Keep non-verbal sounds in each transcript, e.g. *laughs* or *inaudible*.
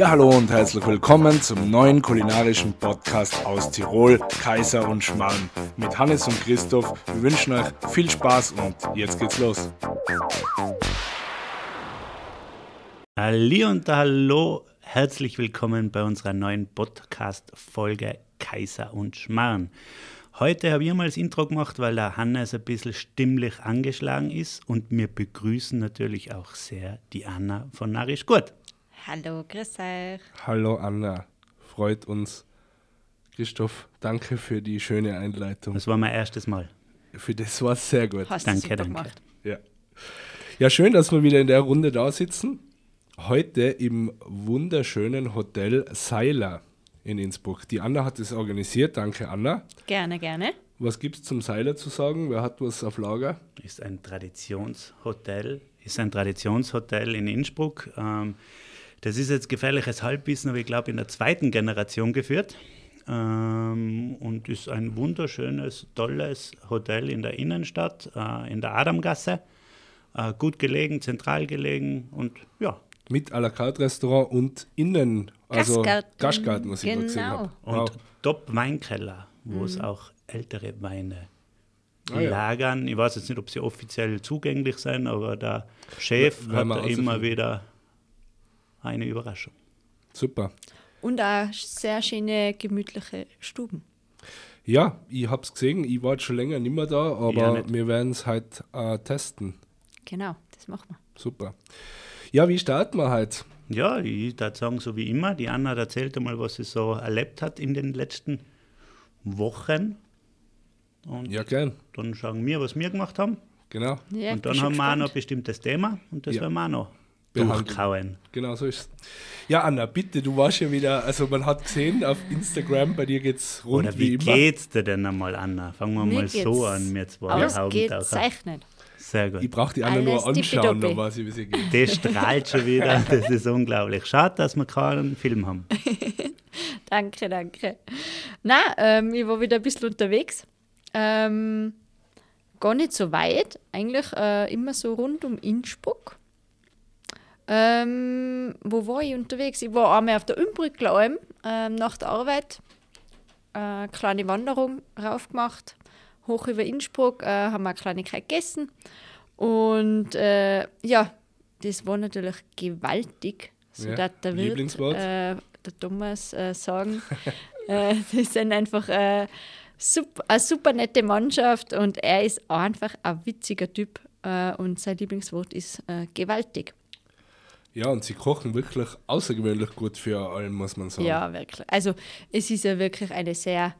Ja, hallo und herzlich willkommen zum neuen kulinarischen Podcast aus Tirol, Kaiser und Schmarrn. Mit Hannes und Christoph. Wir wünschen euch viel Spaß und jetzt geht's los. Halli und hallo, herzlich willkommen bei unserer neuen Podcast-Folge Kaiser und Schmarrn. Heute habe ich mal das Intro gemacht, weil der Hannes ein bisschen stimmlich angeschlagen ist und wir begrüßen natürlich auch sehr die Anna von Narisch Gut. Hallo, grüß euch. Hallo Anna, freut uns. Christoph, danke für die schöne Einleitung. Das war mein erstes Mal. Für das war sehr gut. Hast Danke, super danke. gemacht. Ja. ja, schön, dass wir wieder in der Runde da sitzen. Heute im wunderschönen Hotel Seiler in Innsbruck. Die Anna hat es organisiert. Danke, Anna. Gerne, gerne. Was gibt es zum Seiler zu sagen? Wer hat was auf Lager? Ist ein Traditionshotel, ist ein Traditionshotel in Innsbruck. Ähm, das ist jetzt gefährliches Halbwissen, aber ich glaube in der zweiten Generation geführt. Ähm, und ist ein wunderschönes, tolles Hotel in der Innenstadt, äh, in der Adamgasse. Äh, gut gelegen, zentral gelegen und ja, Mit à la carte Restaurant und innen, also Gastgarten. Gastgarten, was ich da gesehen Genau. habe. Und Wow. Top-Weinkeller, wo es auch ältere Weine Ah, ja. lagern. Ich weiß jetzt nicht, ob sie offiziell zugänglich sind, aber der Chef W- werden wir hat da immer wieder eine Überraschung. Super. Und auch sehr schöne, gemütliche Stuben. Ja, ich habe es gesehen. Ich war jetzt schon länger nicht mehr da, aber wir werden es halt äh, testen. Genau, das machen wir. Super. Ja, wie starten wir halt? Ja, ich würde sagen, so wie immer. Die Anna hat erzählt einmal, was sie so erlebt hat in den letzten Wochen. Und Ja, gern. dann schauen wir, was wir gemacht haben. Genau. Ja, und dann haben wir auch noch ein bestimmtes Thema und das Ja. werden wir auch noch Behandeln. durchkauen. Genau so ist es. Ja, Anna, bitte, du warst ja wieder, also man hat gesehen auf Instagram, bei dir geht's rund Oder wie, wie immer. geht's dir denn einmal, Anna? Fangen wir Mir mal so geht's an, wir zwei. Ausgezeichnet. Sehr gut. Ich brauche die Anna nur Alles anschauen, tippitoppi. dann weiß ich, wie sie geht. Das strahlt schon wieder, *laughs* das ist unglaublich. Schade, dass wir keinen Film haben. *laughs* Danke, danke. Na, ähm, ich war wieder ein bisschen unterwegs. Ähm, gar nicht so weit, eigentlich äh, immer so rund um Innsbruck. Ähm, wo war ich unterwegs? Ich war einmal auf der Umbrückler ähm, nach der Arbeit. Äh, kleine Wanderung raufgemacht, hoch über Innsbruck, äh, haben wir eine Kleinigkeit gegessen. Und äh, ja, das war natürlich gewaltig. So Ja, der Wirt, äh, der Thomas äh, sagen. *laughs* äh, das sind einfach äh, super, eine super nette Mannschaft und er ist einfach ein witziger Typ äh, und sein Lieblingswort ist äh, gewaltig. Ja, und sie kochen wirklich außergewöhnlich gut für allem, muss man sagen. Ja, wirklich. Also es ist ja wirklich eine sehr,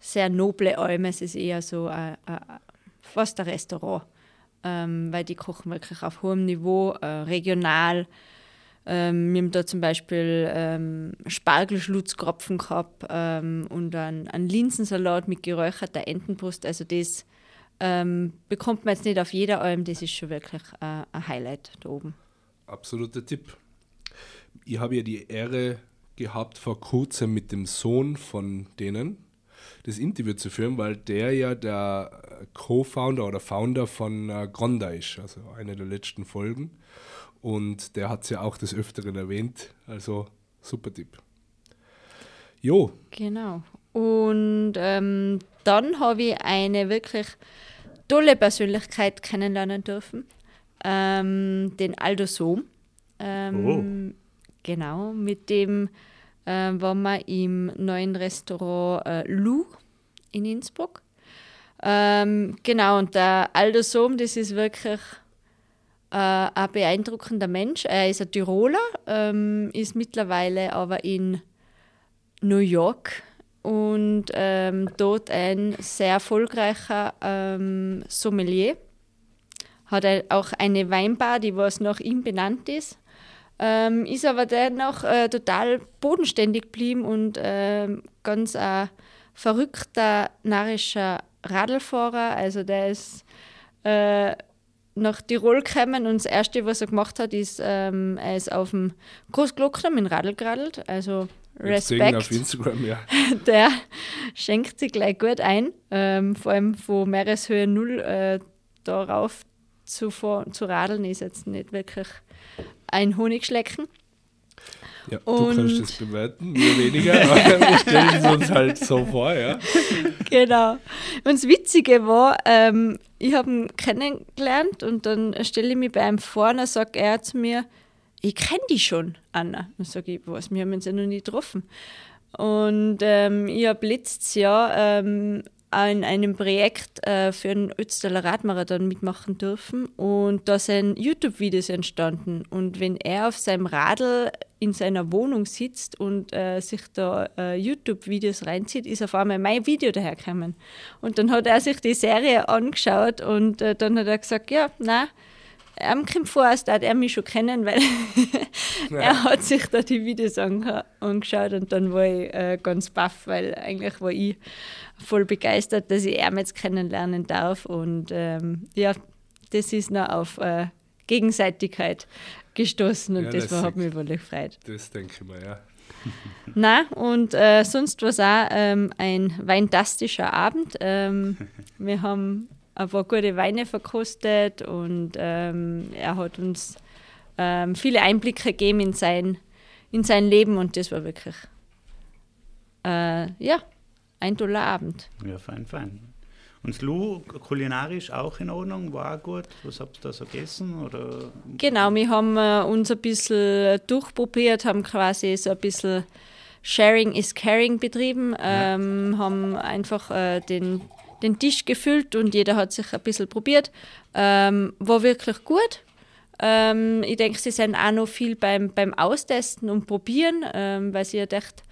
sehr noble Alm. Es ist eher so ein, ein, fast ein Restaurant, ähm, weil die kochen wirklich auf hohem Niveau, äh, regional. Ähm, wir haben da zum Beispiel ähm, Spargelschlutzkropfen gehabt ähm, und einen, einen Linsensalat mit geräucherter Entenbrust. Also das ähm, bekommt man jetzt nicht auf jeder Alm. Das ist schon wirklich äh, ein Highlight da oben. Absoluter Tipp. Ich habe ja die Ehre gehabt, vor kurzem mit dem Sohn von denen das Interview zu führen, weil der ja der äh, Co-Founder oder Founder von äh, Gronda ist, also eine der letzten Folgen. Und der hat es ja auch des Öfteren erwähnt. Also super Tipp. Jo, Genau. Und ähm, dann habe ich eine wirklich tolle Persönlichkeit kennenlernen dürfen, ähm, den Aldo Sohm. Ähm, Genau, mit dem ähm, waren wir im neuen Restaurant äh, Lou in Innsbruck. Ähm, genau, und der Aldo Sohm, das ist wirklich äh, ein beeindruckender Mensch. Er ist ein Tiroler, ähm, ist mittlerweile aber in New York und ähm, dort ein sehr erfolgreicher ähm, Sommelier. Hat er auch eine Weinbar, die was nach ihm benannt ist. Ähm, ist aber dennoch äh, total bodenständig geblieben und ähm, ganz ein verrückter, narrischer Radlfahrer. Also der ist äh, nach Tirol gekommen und das Erste, was er gemacht hat, ist, ähm, er ist auf dem Großglockner mit dem Radl geradelt. Also sehen auf Respekt. Instagram, ja. *laughs* Der schenkt sich gleich gut ein. Ähm, vor allem von Meereshöhe Null äh, darauf zu, zu radeln, ist jetzt nicht wirklich ein Honigschlecken. Ja, du kannst das bewerten, mir weniger, aber *laughs* wir stellen es uns halt so vor, ja. *laughs* Genau. Und das Witzige war, ähm, ich habe ihn kennengelernt und dann stelle ich mich bei einem vor und dann sagt er zu mir, ich kenne die schon, Anna. Dann sage ich, was, wir haben uns ja noch nie getroffen. Und ähm, ich habe letztes Jahr ähm, an einem Projekt äh, für einen Ötztaler Radmarathon mitmachen dürfen und da sind YouTube-Videos entstanden. Und wenn er auf seinem Radl in seiner Wohnung sitzt und äh, sich da äh, YouTube-Videos reinzieht, ist auf einmal mein Video dahergekommen. Und dann hat er sich die Serie angeschaut und äh, dann hat er gesagt, ja, na, er kommt vor, als würde er mich schon kennen, weil *laughs* ja. er hat sich da die Videos angeschaut und dann war ich äh, ganz baff, weil eigentlich war ich voll begeistert, dass ich ihn jetzt kennenlernen darf. Und ähm, ja, das ist noch auf äh, Gegenseitigkeit gestoßen und ja, das, das hat mich wirklich gefreut. Das denke ich mal, ja. *laughs* Na und äh, sonst war es auch ähm, ein weintastischer Abend. Ähm, wir haben ein paar gute Weine verkostet und ähm, er hat uns ähm, viele Einblicke gegeben in sein, in sein Leben und das war wirklich äh, ja, ein toller Abend. Ja, fein, fein. Und Lu, kulinarisch auch in Ordnung, war auch gut. Was habt ihr da so gegessen? Oder? Genau, wir haben äh, uns ein bisschen durchprobiert, haben quasi so ein bisschen Sharing is Caring betrieben, ähm, ja. haben einfach äh, den, den Tisch gefüllt und jeder hat sich ein bisschen probiert. Ähm, war wirklich gut. Ähm, ich denke, sie sind auch noch viel beim, beim Austesten und Probieren, ähm, weil sie ja echt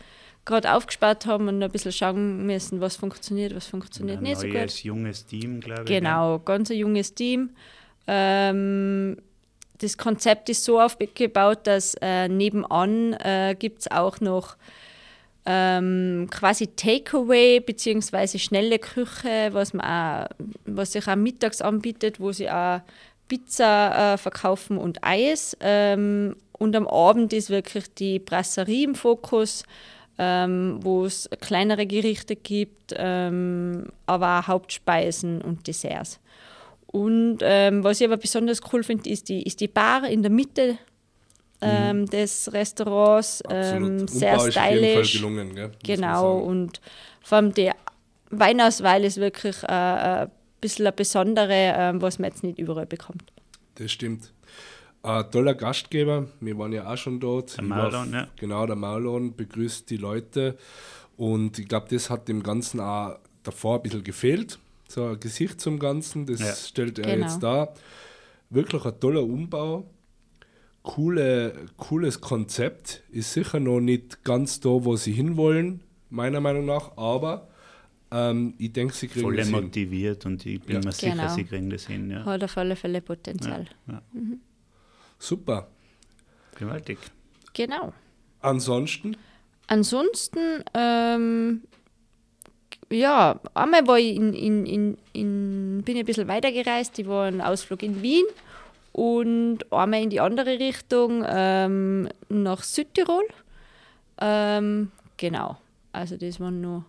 gerade aufgespart haben und ein bisschen schauen müssen, was funktioniert, was funktioniert ein nicht so gut. Ein junges Team, glaube ich. Genau, ganz ein junges Team. Ähm, das Konzept ist so aufgebaut, dass äh, nebenan äh, gibt es auch noch ähm, quasi Takeaway bzw. schnelle Küche, was, man auch, was sich auch mittags anbietet, wo sie auch Pizza äh, verkaufen und Eis. Ähm, und am Abend ist wirklich die Brasserie im Fokus ähm, wo es kleinere Gerichte gibt, ähm, aber auch Hauptspeisen und Desserts. Und ähm, was ich aber besonders cool finde, ist die, ist die Bar in der Mitte ähm, mhm. des Restaurants. Ähm, sehr stylisch. Gelungen, gell? Genau, und vor allem die Weinauswahl ist wirklich äh, ein bisschen eine besondere, äh, was man jetzt nicht überall bekommt. Das stimmt. Ein toller Gastgeber, wir waren ja auch schon dort. Der Marlon, ja. Genau, der Marlon begrüßt die Leute. Und ich glaube, das hat dem Ganzen auch davor ein bisschen gefehlt. So ein Gesicht zum Ganzen, das ja. stellt er genau. jetzt da. Wirklich ein toller Umbau. Coole, cooles Konzept. Ist sicher noch nicht ganz da, wo sie hinwollen, meiner Meinung nach, aber ähm, ich denke, sie kriegen Voll das motiviert und ich bin ja. mir sicher, genau. sie kriegen das hin. Ja. Hat auf alle Fälle Potenzial. Ja. Mhm. Super. Gewaltig. Genau. Ansonsten? Ansonsten, ähm, ja, einmal war ich in, in, in, in, bin ich ein bisschen weitergereist. Ich war einen Ausflug in Wien und einmal in die andere Richtung ähm, nach Südtirol. Ähm, genau, also das waren nur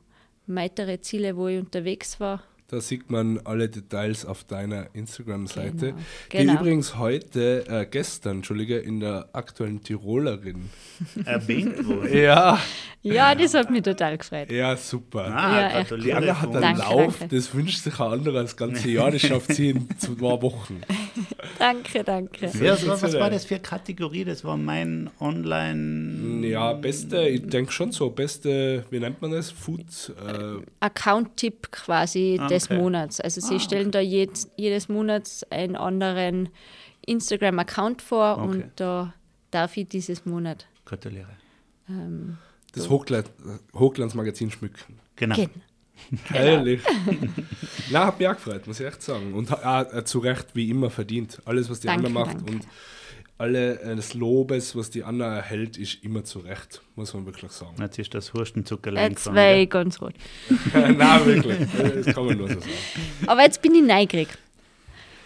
weitere Ziele, wo ich unterwegs war. Da sieht man alle Details auf deiner Instagram-Seite, genau. die genau. übrigens heute, äh, gestern, Entschuldige, in der aktuellen Tirolerin *laughs* erwähnt wurde. Ja. Ja, das hat mich total gefreut. Ja, super. Ah, ja, die Anna hat einen danke, Lauf, danke. das wünscht sich ein anderer das ganze Jahr, das schafft sie in zwei Wochen. *laughs* danke, danke. Ja, was, was war das für eine Kategorie? Das war mein Online. Ja, beste, ich denke schon so, beste, wie nennt man das? Food. Äh Account-Tipp quasi ah, des okay. Monats. Also sie ah, stellen okay. da jedes, jedes Monat einen anderen Instagram-Account vor okay. und da darf ich dieses Monat. Gratuliere. Ähm, das so. Hochglanzmagazin schmücken. Genau. Gen Herrlich. *laughs* Na, hab mich auch gefreut, muss ich echt sagen. Und äh, zu Recht, wie immer, verdient. Alles, was die danke, Anna macht danke. und alle äh, des Lobes, was die Anna erhält, ist immer zu Recht, muss man wirklich sagen. Jetzt ist das Hurstenzuckerlein Jetzt war ich ganz rot. *laughs* Nein, wirklich. Das kann man nur so sagen. Aber jetzt bin ich neugierig.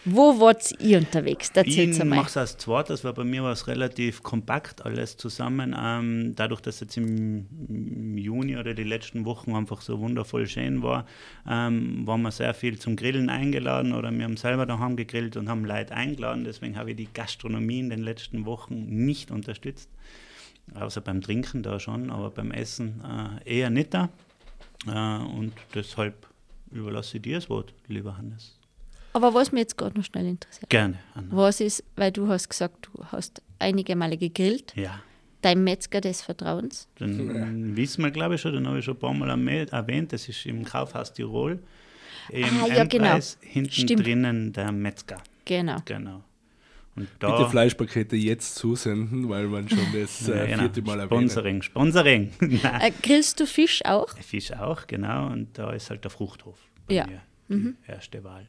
Wo wart ihr unterwegs? Erzähl's ich mache es als zweites, weil bei mir war es relativ kompakt alles zusammen. Ähm, dadurch, dass jetzt im Juni oder die letzten Wochen einfach so wundervoll schön war, ähm, waren wir sehr viel zum Grillen eingeladen oder wir haben selber daheim gegrillt und haben Leute eingeladen. Deswegen habe ich die Gastronomie in den letzten Wochen nicht unterstützt. Außer beim Trinken da schon, aber beim Essen äh, eher nicht da. Äh, und deshalb überlasse ich dir das Wort, lieber Hannes. Aber was mich jetzt gerade noch schnell interessiert. Gerne, Anna. Was ist, weil du hast gesagt, du hast einige Male gegrillt, Ja, dein Metzger des Vertrauens. dann wissen wir, glaube ich, schon, den habe ich schon ein paar Mal erwähnt. Das ist im Kaufhaus Tirol. Im Ah, ja, genau. Endpreis, hinten Stimmt. drinnen der Metzger. Genau. Genau. Und da, Bitte Fleischpakete jetzt zusenden, weil man schon *laughs* das Ja, äh, genau. vierte Mal erwähnt. Sponsoring, Sponsoring. *laughs* Äh, grillst du Fisch auch? Fisch auch, genau. Und da ist halt der Fruchthof bei Ja. mir die erste Wahl.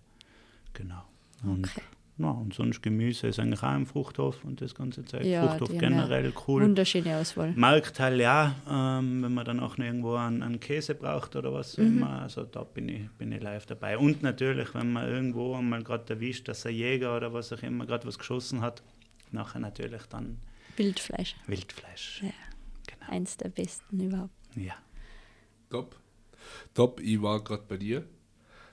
Genau. Und, Okay. ja, und sonst Gemüse ist eigentlich auch im Fruchthof und das ganze Zeug. Ja, Fruchthof generell cool. Wunderschöne Auswahl. Marktteil ja, ähm, wenn man dann auch noch irgendwo einen, einen Käse braucht oder was auch immer, also da bin ich, bin ich live dabei. Und natürlich, wenn man irgendwo einmal gerade erwischt, dass ein Jäger oder was auch immer gerade was geschossen hat, nachher natürlich dann Wildfleisch. Wildfleisch. Ja. Genau. Eins der besten überhaupt. Ja. Top. Top, ich war gerade bei dir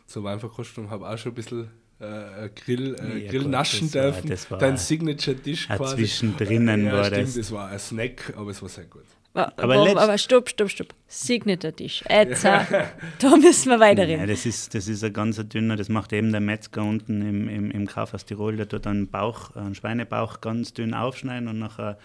zur Weinverkostung, habe auch schon ein bisschen äh, Grill, äh, Ja, Grill naschen war- dürfen. das war Dein Signature-Dish quasi. Zwischendrinnen ja, war stimmt, das. das war ein Snack, aber es war sehr gut. Aber, Aber aber, stopp, stopp, stopp. Signature Tisch. Jetzt, äh, *laughs* da müssen wir weiterreden. Nein, das ist, das ist ein ganz dünner, das macht eben der Metzger unten im, im, im Kaufhaus Tirol, der tut einen Bauch, einen Schweinebauch ganz dünn aufschneiden und nachher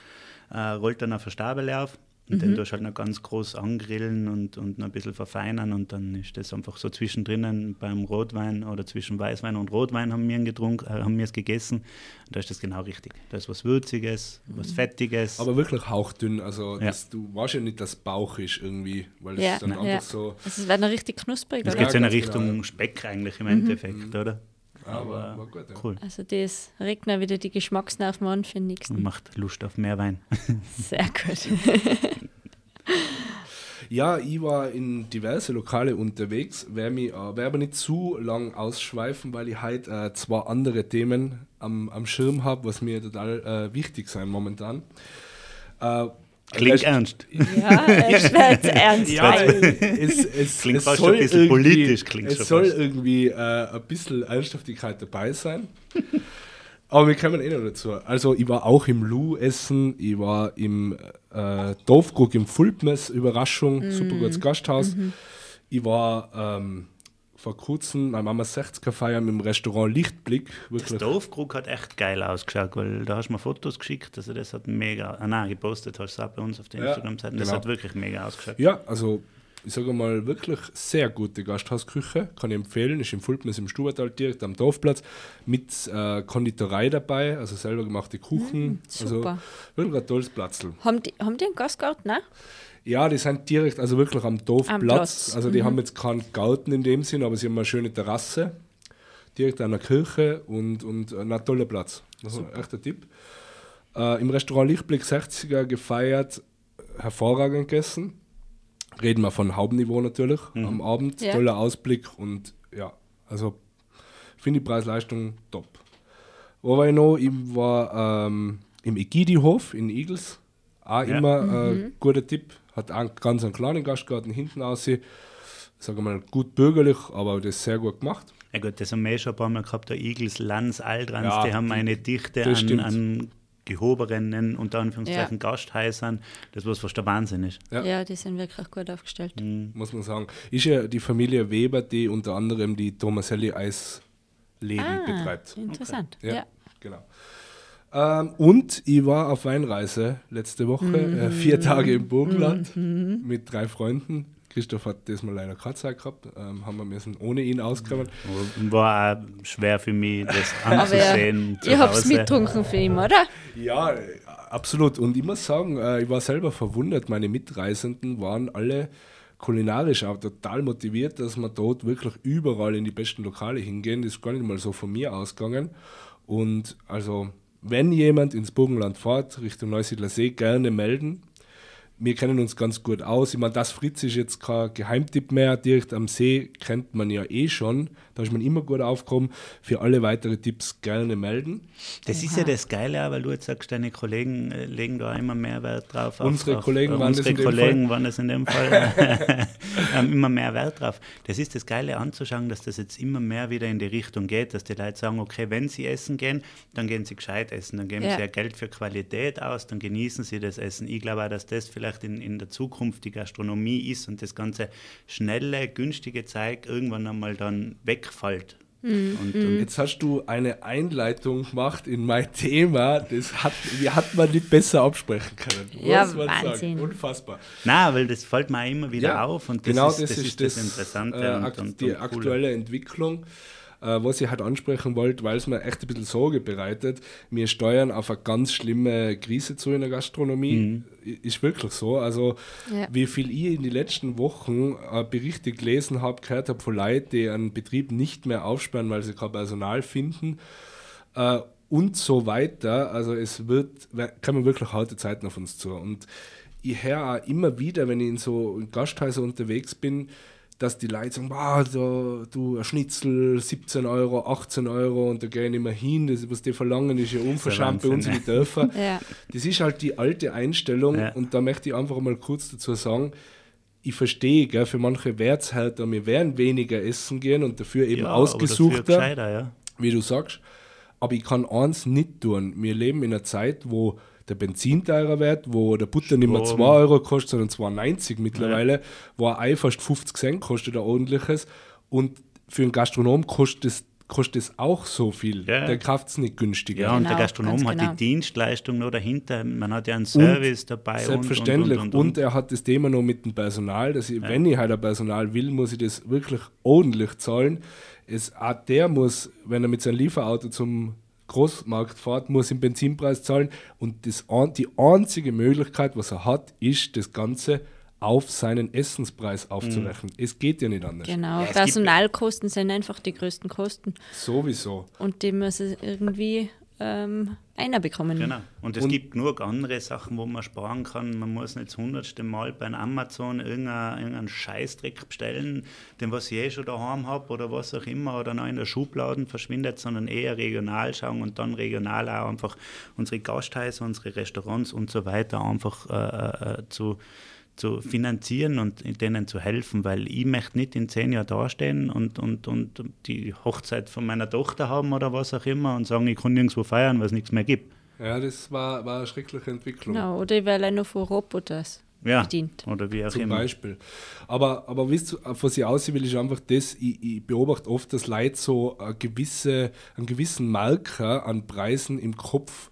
äh, rollt dann auf eine Stabele auf. Und den tust du halt noch ganz groß angrillen und, und noch ein bisschen verfeinern und dann ist das einfach so zwischendrin beim Rotwein oder zwischen Weißwein und Rotwein haben wir ihn getrunken, äh, haben wir es gegessen. Und da ist das genau richtig. Da ist was Würziges, was Fettiges. Aber wirklich hauchdünn, also Ja. das, du weißt ja nicht, dass Bauch ist irgendwie, weil es Ja, dann einfach ja. so. Also es wird noch richtig knusprig, das oder? geht so in ganz Richtung genau, ja. Speck eigentlich im Endeffekt, oder? Aber war gut, ja. Cool. Also das regt noch wieder die Geschmacksnerven an für den Und nächsten. macht Lust auf mehr Wein. Sehr gut. *laughs* Ja, ich war in diverse Lokale unterwegs, werde mich äh, werd aber nicht zu lang ausschweifen, weil ich heute äh, zwei andere Themen am, am Schirm habe, was mir total äh, wichtig sein momentan. Äh, Klingt Rest- ernst. *laughs* Ja, es wird ernst. Ja, es, es, Klingt es fast soll schon ein bisschen politisch, klingt Es schon soll fast. irgendwie äh, ein bisschen Ernsthaftigkeit dabei sein. Aber wir kommen eh noch dazu. Also, ich war auch im Lu essen, ich war im äh, Dorfkrug im Fulpmes, Überraschung, super gutes Gasthaus. Ich war ähm, vor kurzem, meine Mama 60er feiern im Restaurant Lichtblick. Das Wirklich. Dorfkrug hat echt geil ausgeschaut, weil da hast du mir Fotos geschickt, also das hat mega, ah nein, gepostet hast du auch bei uns auf der Ja, Instagram-Seite, das genau. hat wirklich mega ausgeschaut. Ja, also ich sage mal, wirklich sehr gute Gasthausküche, kann ich empfehlen. Ist im Fulpnes im Stubertal direkt am Dorfplatz mit äh, Konditorei dabei, also selber gemachte Kuchen. also super. wirklich ein tolles Platzl. Haben die, haben die einen Gastgarten? Nein? Ja, die sind direkt, also wirklich am Dorfplatz. Platz, Also die haben jetzt keinen Garten in dem Sinn, aber sie haben eine schöne Terrasse direkt an der Kirche und, und ein toller Platz. Das ist ein Tipp. Äh, Im Restaurant Lichtblick 60er gefeiert, hervorragend gegessen. Reden wir von Hauptniveau natürlich am Abend. Ja. Toller Ausblick und ja, also finde die Preis-Leistung top. Wo war ich noch? Ich war ähm, im Egidi-Hof in Igels. Auch Ja. immer äh, guter Tipp. Hat einen ganz einen kleinen Gastgarten hinten aussehen. Sage mal, gut bürgerlich, aber das sehr gut gemacht. Ja gut, das haben wir eh schon ein paar Mal gehabt, der Igels, Lanz, Aldrans, Ja, die haben eine Dichte an, an gehobenen, unter Anführungszeichen, Ja. Gasthäusern, das was fast der Wahnsinn ist. Ja. Ja. die sind wirklich gut aufgestellt. muss man sagen. Ist ja die Familie Weber, die unter anderem die Tomaselli Eisläden Ah, betreibt. interessant. Ja, Ja. genau. Ähm, und ich war auf Weinreise letzte Woche, äh, vier Tage im Burgenland mit drei Freunden. Christoph hat das mal leider keine Zeit gehabt, ähm, haben wir müssen ohne ihn auskommen. War auch schwer für mich, das *laughs* Aber anzusehen. zu ihr habt es Hause. mitgetrunken für ihn, oder? Ja, äh, absolut. Und ich muss sagen, äh, ich war selber verwundert. Meine Mitreisenden waren alle kulinarisch auch total motiviert, dass wir dort wirklich überall in die besten Lokale hingehen. Das ist gar nicht mal so von mir ausgegangen. Und also, wenn jemand ins Burgenland fährt, Richtung Neusiedler See, gerne melden. Wir kennen uns ganz gut aus. Ich meine, das Fritz ist jetzt kein Geheimtipp mehr. Direkt am See kennt man ja eh schon. Da ist man immer gut aufgekommen. Für alle weitere Tipps gerne melden. Das Aha. ist ja das Geile, weil du jetzt sagst, deine Kollegen äh, legen da immer mehr Wert drauf. Unsere auf, Kollegen, auf, waren, unsere das Kollegen waren das in dem Fall. *laughs* haben immer mehr Wert drauf. Das ist das Geile anzuschauen, dass das jetzt immer mehr wieder in die Richtung geht, dass die Leute sagen, okay, wenn sie essen gehen, dann gehen sie gescheit essen, dann geben ja. sie ja Geld für Qualität aus, dann genießen sie das Essen. Ich glaube auch, dass das vielleicht in, in der Zukunft die Gastronomie ist und das ganze schnelle, günstige Zeug irgendwann einmal dann wegfällt. Mhm. Und, und, jetzt hast du eine Einleitung gemacht in mein Thema, das hat, die hat man nicht besser absprechen können. Ja, Wahnsinn. Sagen. Unfassbar. Na, weil das fällt mir immer wieder ja, auf und das, genau ist, das, das, ist das, das Interessante. Äh, und, die aktuelle Entwicklung. Äh, was ich halt ansprechen wollte, weil es mir echt ein bisschen Sorge bereitet. Wir steuern auf eine ganz schlimme Krise zu in der Gastronomie. Mhm. Ist wirklich so. Also, ja. wie viel ich in den letzten Wochen äh, Berichte gelesen habe, gehört habe von Leuten, die einen Betrieb nicht mehr aufsperren, weil sie kein Personal finden. Äh, und so weiter. Also es wird, kommen wirklich harte Zeiten auf uns zu. Und ich höre auch immer wieder, wenn ich in so Gasthäusern unterwegs bin, dass die Leute sagen, wow, so, du, ein Schnitzel, 17 Euro, 18 Euro und da gehen immer hin, das, was die verlangen, ist ja unverschämt bei uns in den Dörfern. *laughs* Ja. Das ist halt die alte Einstellung ja. und da möchte ich einfach mal kurz dazu sagen, ich verstehe, gell, für manche Wertshälter, wir werden weniger essen gehen und dafür eben ja, ausgesuchter, ja. wie du sagst. Aber ich kann eins nicht tun. Wir leben in einer Zeit, wo der Benzin teurer wird, wo der Butter Strom. nicht mehr 2 Euro kostet, sondern 2,90 mittlerweile, ja. wo ein Ei fast 50 Cent kostet, ein ordentliches. Und für einen Gastronom kostet es kostet es auch so viel. Ja. Der kauft es nicht günstiger. Ja, und genau, der Gastronom hat genau. die Dienstleistung noch dahinter. Man hat ja einen Service und dabei. Selbstverständlich. Und, und, und, und, er hat das Thema noch mit dem Personal. Dass ich, ja. Wenn ich halt ein Personal will, muss ich das wirklich ordentlich zahlen. Es, auch der muss, wenn er mit seinem Lieferauto zum Großmarktfahrt, muss den Benzinpreis zahlen und das, die einzige Möglichkeit, was er hat, ist das Ganze auf seinen Essenspreis aufzurechnen. Mhm. Es geht ja nicht anders. Genau, ja, Personalkosten sind einfach die größten Kosten. Sowieso. Und die muss es irgendwie ähm, einer bekommen. Genau. Und es und gibt genug andere Sachen, wo man sparen kann. Man muss nicht das hundertste Mal bei Amazon irgendeinen, irgendeinen Scheißdreck bestellen, den was ich eh schon daheim habe oder was auch immer oder noch in der Schublade verschwindet, sondern eher regional schauen und dann regional auch einfach unsere Gasthäuser, unsere Restaurants und so weiter einfach äh, äh, zu zu finanzieren und denen zu helfen, weil ich möchte nicht in zehn Jahren dastehen und, und, und die Hochzeit von meiner Tochter haben oder was auch immer und sagen, ich kann nirgendwo feiern, weil es nichts mehr gibt. Ja, das war, war eine schreckliche Entwicklung. Genau, oder ich werde nur von Roboters ja, bedient. Oder wie auch Zum immer. Beispiel. Aber, aber wisst ihr, was ich aussehen will, ist einfach das, ich, ich beobachte oft, dass Leute so eine gewisse, einen gewissen Marker an Preisen im Kopf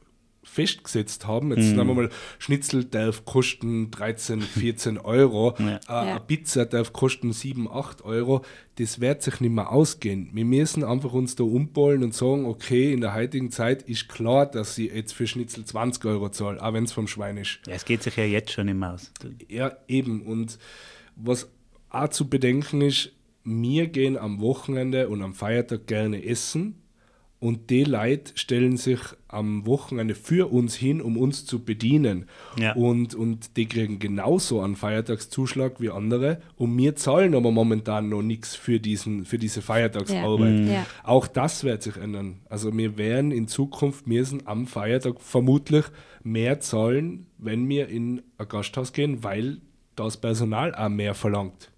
festgesetzt haben. Jetzt mhm. nehmen wir mal, Schnitzel darf kosten 13, 14 Euro, *laughs* ja. Äh, ja. eine Pizza darf kosten 7, 8 Euro. Das wird sich nicht mehr ausgehen. Wir müssen einfach uns da umballen und sagen, okay, in der heutigen Zeit ist klar, dass sie jetzt für Schnitzel 20 Euro zahlen, auch wenn es vom Schwein ist. Ja, es geht sich ja jetzt schon nicht mehr aus. Ja, eben. Und was auch zu bedenken ist, wir gehen am Wochenende und am Feiertag gerne essen und die Leute stellen sich am Wochenende für uns hin, um uns zu bedienen. Ja. Und, und die kriegen genauso einen Feiertagszuschlag wie andere. Und wir zahlen aber momentan noch nichts für, für diese Feiertagsarbeit. Ja. Mhm. Ja. Auch das wird sich ändern. Also wir werden in Zukunft müssen am Feiertag vermutlich mehr zahlen, wenn wir in ein Gasthaus gehen, weil das Personal auch mehr verlangt.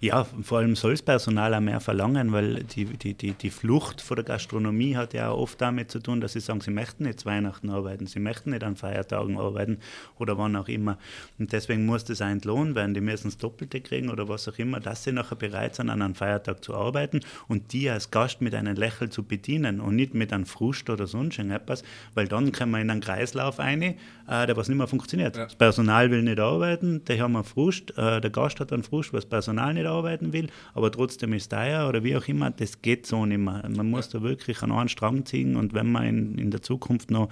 Ja, vor allem soll das Personal auch mehr verlangen, weil die, die, die, die Flucht vor der Gastronomie hat ja auch oft damit zu tun, dass sie sagen, sie möchten nicht Weihnachten arbeiten, sie möchten nicht an Feiertagen arbeiten oder wann auch immer. Und deswegen muss das auch entlohnt werden. Die müssen das Doppelte kriegen oder was auch immer, dass sie nachher bereit sind, an einem Feiertag zu arbeiten und die als Gast mit einem Lächeln zu bedienen und nicht mit einem Frust oder sonst irgendetwas, weil dann kommen wir in einen Kreislauf rein, äh, der was nicht mehr funktioniert. Ja. Das Personal will nicht arbeiten, die haben einen Frust, äh, der Gast hat einen Frust, was Personal Personal nicht arbeiten will, aber trotzdem ist teuer oder wie auch immer, das geht so nicht mehr. Man muss da wirklich an einen Strang ziehen und wenn man in, in der Zukunft noch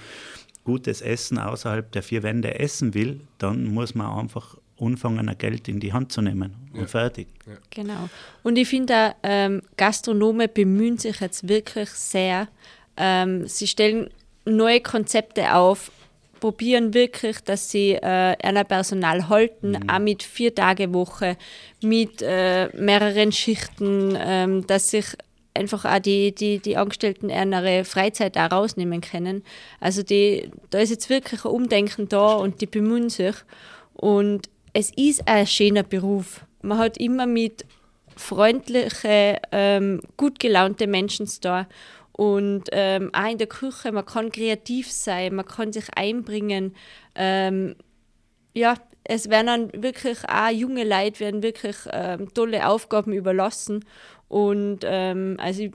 gutes Essen außerhalb der vier Wände essen will, dann muss man einfach anfangen, ein Geld in die Hand zu nehmen und ja. fertig. Ja. Genau. Und ich finde, ähm, Gastronome bemühen sich jetzt wirklich sehr. Ähm, sie stellen neue Konzepte auf, probieren wirklich, dass sie äh, ein Personal halten, mhm. auch mit vier Tage Woche, mit äh, mehreren Schichten, ähm, dass sich einfach auch die, die, die Angestellten ihre Freizeit auch rausnehmen können. Also die, da ist jetzt wirklich ein Umdenken da und die bemühen sich. Und es ist ein schöner Beruf. Man hat immer mit freundlichen, ähm, gut gelaunten Menschen da. Und ähm, auch in der Küche, man kann kreativ sein, man kann sich einbringen. Ähm, ja, es werden dann wirklich auch junge Leute werden wirklich ähm, tolle Aufgaben überlassen. Und ähm, also ich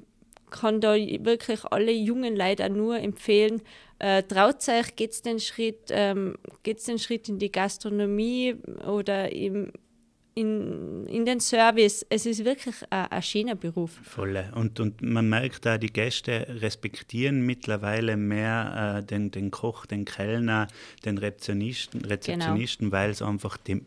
kann da wirklich alle jungen Leute auch nur empfehlen, äh, traut euch, geht den ähm, den Schritt in die Gastronomie oder im in, in den Service. Es ist wirklich ein, ein schöner Beruf. Voll. Und, und man merkt da, die Gäste respektieren mittlerweile mehr äh, den, den Koch, den Kellner, den Rezeptionisten, Rezeptionisten genau. weil es einfach die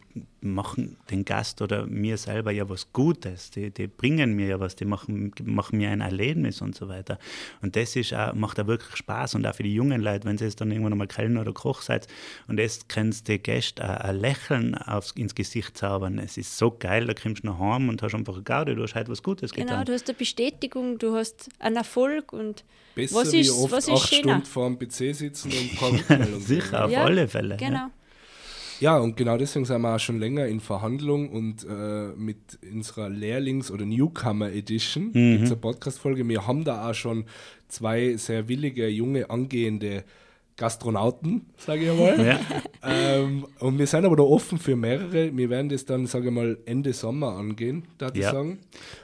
machen den Gast oder mir selber ja was Gutes. Die, die bringen mir ja was, die machen, machen mir ein Erlebnis und so weiter. Und das ist auch, macht auch wirklich Spaß und auch für die jungen Leute, wenn sie jetzt dann irgendwann mal Kellner oder Koch seid und jetzt kannst du Gäste ein Lächeln aufs, ins Gesicht zaubern. Es ist so geil, da kommst du nach Hause und hast einfach eine du hast halt was Gutes genau, getan. Genau, du hast eine Bestätigung, du hast einen Erfolg und Besser was ist, wie oft was ist acht schöner? Stunden vor dem PC sitzen und ein paar *laughs* Sicher, auf ja, alle Fälle. Genau. Ja. Ja, und genau deswegen sind wir auch schon länger in Verhandlung und äh, mit unserer Lehrlings- oder Newcomer Edition, mhm. dieser Podcast-Folge, wir haben da auch schon zwei sehr willige, junge, angehende Gastronauten, sage ich einmal. Ja. Ähm, und wir sind aber da offen für mehrere. Wir werden das dann, sage ich mal, Ende Sommer angehen, da ja. sagen.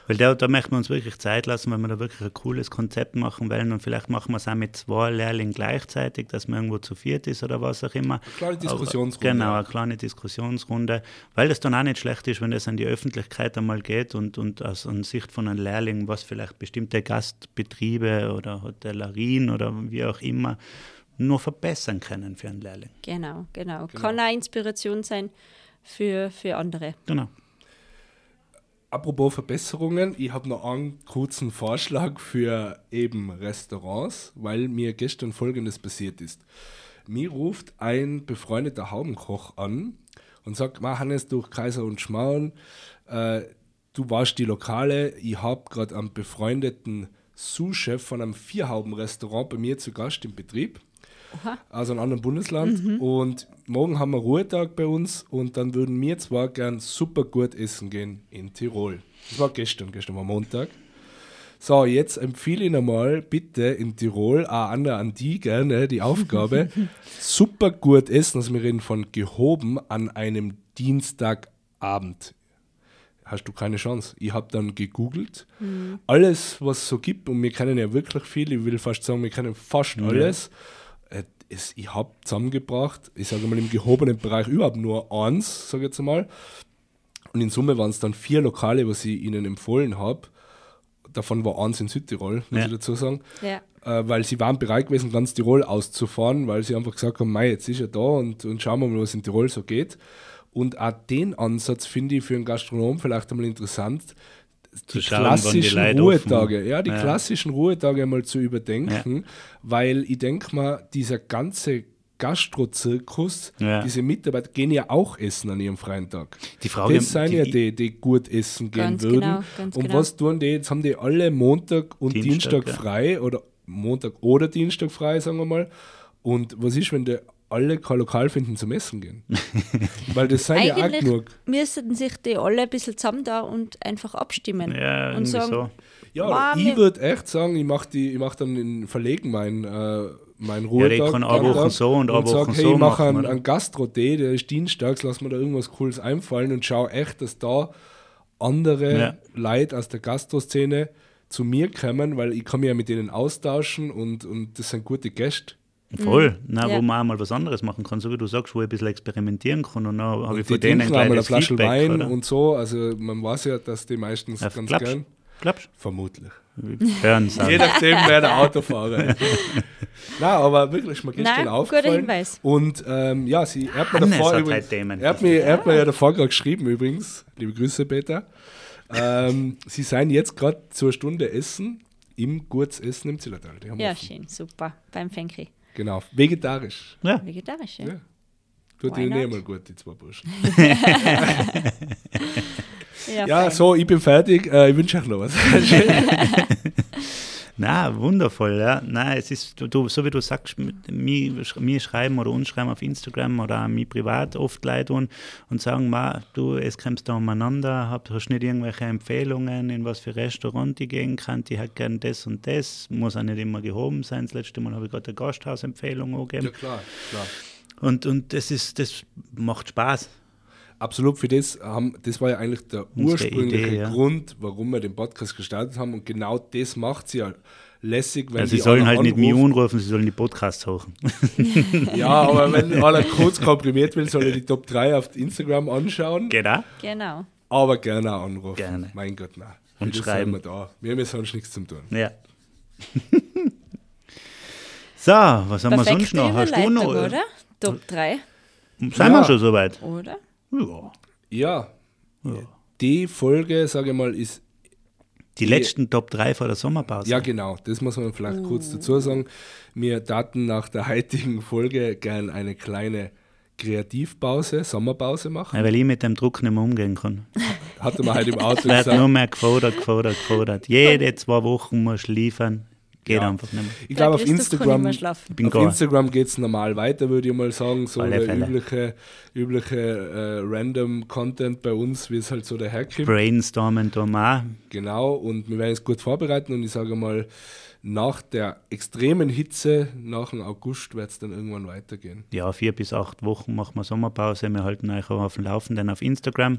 Weil da, da möchten wir uns wirklich Zeit lassen, weil wir da wirklich ein cooles Konzept machen wollen. Und vielleicht machen wir es auch mit zwei Lehrlingen gleichzeitig, dass man irgendwo zu viert ist oder was auch immer. Eine kleine Diskussionsrunde. Aber, genau, eine kleine Diskussionsrunde. Weil das dann auch nicht schlecht ist, wenn das an die Öffentlichkeit einmal geht und, und aus Sicht von einem Lehrling, was vielleicht bestimmte Gastbetriebe oder Hotellerien oder wie auch immer nur verbessern können für einen Lehrling. Genau, genau. genau. Kann eine Inspiration sein für, für andere. Genau. Apropos Verbesserungen, ich habe noch einen kurzen Vorschlag für eben Restaurants, weil mir gestern folgendes passiert ist. Mir ruft ein befreundeter Haubenkoch an und sagt, Hannes, durch Kaiser und Schmarrn, äh, du warst die Lokale, ich habe gerade einen befreundeten Sous-Chef von einem Vierhauben-Restaurant bei mir zu Gast im Betrieb. Aha. aus einem anderen Bundesland. Mhm. Und morgen haben wir Ruhetag bei uns und dann würden wir zwar gern super gut essen gehen in Tirol. Das war gestern, gestern war Montag. So, jetzt empfehle ich nochmal bitte in Tirol, auch an, an die gerne, die Aufgabe, *laughs* super gut essen, also wir reden von gehoben an einem Dienstagabend. Hast du keine Chance. Ich habe dann gegoogelt. Mhm. Alles, was es so gibt, und wir kennen ja wirklich viel, ich will fast sagen, wir kennen fast mhm. alles es, ich habe zusammengebracht, ich sage mal im gehobenen Bereich überhaupt nur eins, sage ich jetzt mal. Und in Summe waren es dann vier Lokale, was ich ihnen empfohlen habe. Davon war eins in Südtirol, muss ja. ich dazu sagen. Ja. Äh, weil sie waren bereit gewesen, ganz Tirol auszufahren, weil sie einfach gesagt haben, Mei, jetzt ist er da und, und schauen wir mal, was in Tirol so geht. Und auch den Ansatz finde ich für einen Gastronom vielleicht einmal interessant, die schauen, klassischen die Ruhetage, ja, die ja. klassischen Ruhetage mal zu überdenken, ja. weil ich denke mal, dieser ganze Gastrozirkus, ja. diese Mitarbeiter gehen ja auch essen an ihrem freien Tag. Die Frage, das sind die, ja die, die gut essen gehen ganz würden. Genau, ganz und genau. was tun die? Jetzt haben die alle Montag und Dienstag, Dienstag frei oder Montag oder Dienstag frei, sagen wir mal. Und was ist, wenn der alle kein Lokal finden zum Essen gehen. *laughs* Weil das sind ja auch genug. müssten sich die alle ein bisschen zusammen da und einfach abstimmen. Ja, und sagen, so. Ja, ich würde echt sagen, ich mache mach dann in Verlegen mein, äh, mein Ruhetag. Ja, die kann eine Woche so und eine Woche so hey, ich mache einen, einen Gastro-Tee, der ist dienstags, lass mir da irgendwas Cooles einfallen und schau echt, dass da andere ja. Leute aus der Gastroszene zu mir kommen, weil ich kann mich ja mit denen austauschen und, und das sind gute Gäste. Voll, mhm. Na, ja. wo man auch mal was anderes machen kann, so wie du sagst, wo ich ein bisschen experimentieren kann und dann habe ich von denen ein kleines eine Flasche Feedback, Wein oder? und so, also man weiß ja, dass die meistens ja, ganz glaubst, gern. Glaubst Vermutlich. Hören Je nachdem, wer der Autofahrer ist. *laughs* Nein, aber wirklich, mir gestern aufgefallen. Hinweis. Und ähm, ja, sie er hat mir davor übrigens, er hat mir, er hat mir ja davor gerade geschrieben übrigens, liebe Grüße Peter, ähm, *laughs* sie seien jetzt gerade zur Stunde Essen im Gurzessen im Zillertal. Ja, offen. schön, super, beim Fenki. Genau, vegetarisch. Ja. Vegetarisch, ja. Ja. Tut Why ihnen not? mal gut, die zwei Burschen. *laughs* *laughs* Ja, Ja, so, ich bin fertig. Äh, ich wünsche euch noch was. *laughs* Na, wundervoll, ja. Nein, es ist, du, so wie du sagst, mir, sch- mir schreiben oder uns schreiben auf Instagram oder auch mir privat oft Leute an und sagen, ma, du, es kommst da umeinander, hab, hast nicht irgendwelche Empfehlungen, in was für Restaurant ich gehen kann, ich hätte gern das und das, muss auch nicht immer gehoben sein. Das letzte Mal habe ich gerade eine Gasthausempfehlung angegeben. ja, klar, klar. Und, und das, ist, das macht Spaß. Absolut, für das haben, das war ja eigentlich der ursprüngliche Idee, ja. Grund, warum wir den Podcast gestartet haben. Und genau das macht es ja lässig, wenn Also sie die sollen halt nicht mich anrufen, sie sollen die Podcasts hochen. *laughs* Ja, aber wenn einer kurz komprimiert will, soll er die Top 3 auf Instagram anschauen. Genau. Genau. Aber gerne auch anrufen. Gerne. Mein Gott, nein. Und das schreiben. Wir, da. wir haben ja sonst nichts zu tun. Ja. *laughs* so, was haben wir sonst Perfekte noch? Hast du noch? Überleitung, oder? Top 3, Sind Ja. wir schon soweit? oder? Ja. Ja, die Folge, sage ich mal, ist Die letzten Top 3 vor der Sommerpause. Ja, genau, das muss man vielleicht kurz dazu sagen. Wir daten nach der heutigen Folge gern eine kleine Kreativpause, Sommerpause machen. Ja, weil ich mit dem Druck nicht mehr umgehen kann. Hatte man heute im Auto Es wird nur gesagt. mehr gefordert, gefordert, gefordert. Jede zwei Wochen muss liefern. Geht Ja. einfach nicht mehr. Ich glaube, auf Der Instagram, auf gar. Instagram geht es normal weiter, würde ich mal sagen. So alle der Fälle. übliche, übliche äh, random Content bei uns, wie es halt so daherkommt. Brainstormen da mal. Genau, und wir werden es gut vorbereiten und ich sage mal, nach der extremen Hitze, nach dem August, wird es dann irgendwann weitergehen. Ja, vier bis acht Wochen machen wir Sommerpause. Wir halten euch auch auf dem Laufenden auf Instagram.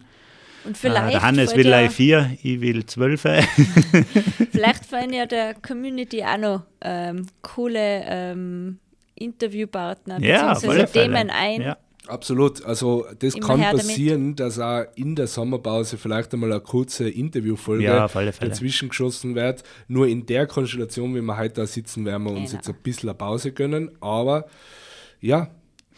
Und Äh, vielleicht, der Hannes will ja, ja vier, ich will zwölf. *laughs* vielleicht fallen ja der Community auch noch ähm, coole ähm, Interviewpartner ja, Fälle. Themen ein. Ja. Absolut. Also das Immer kann her damit. passieren, dass auch in der Sommerpause vielleicht einmal eine kurze Interviewfolge Ja, dazwischen geschossen wird. Nur in der Konstellation, wie wir heute da sitzen, werden wir uns Genau. jetzt ein bisschen eine Pause gönnen. Aber ja,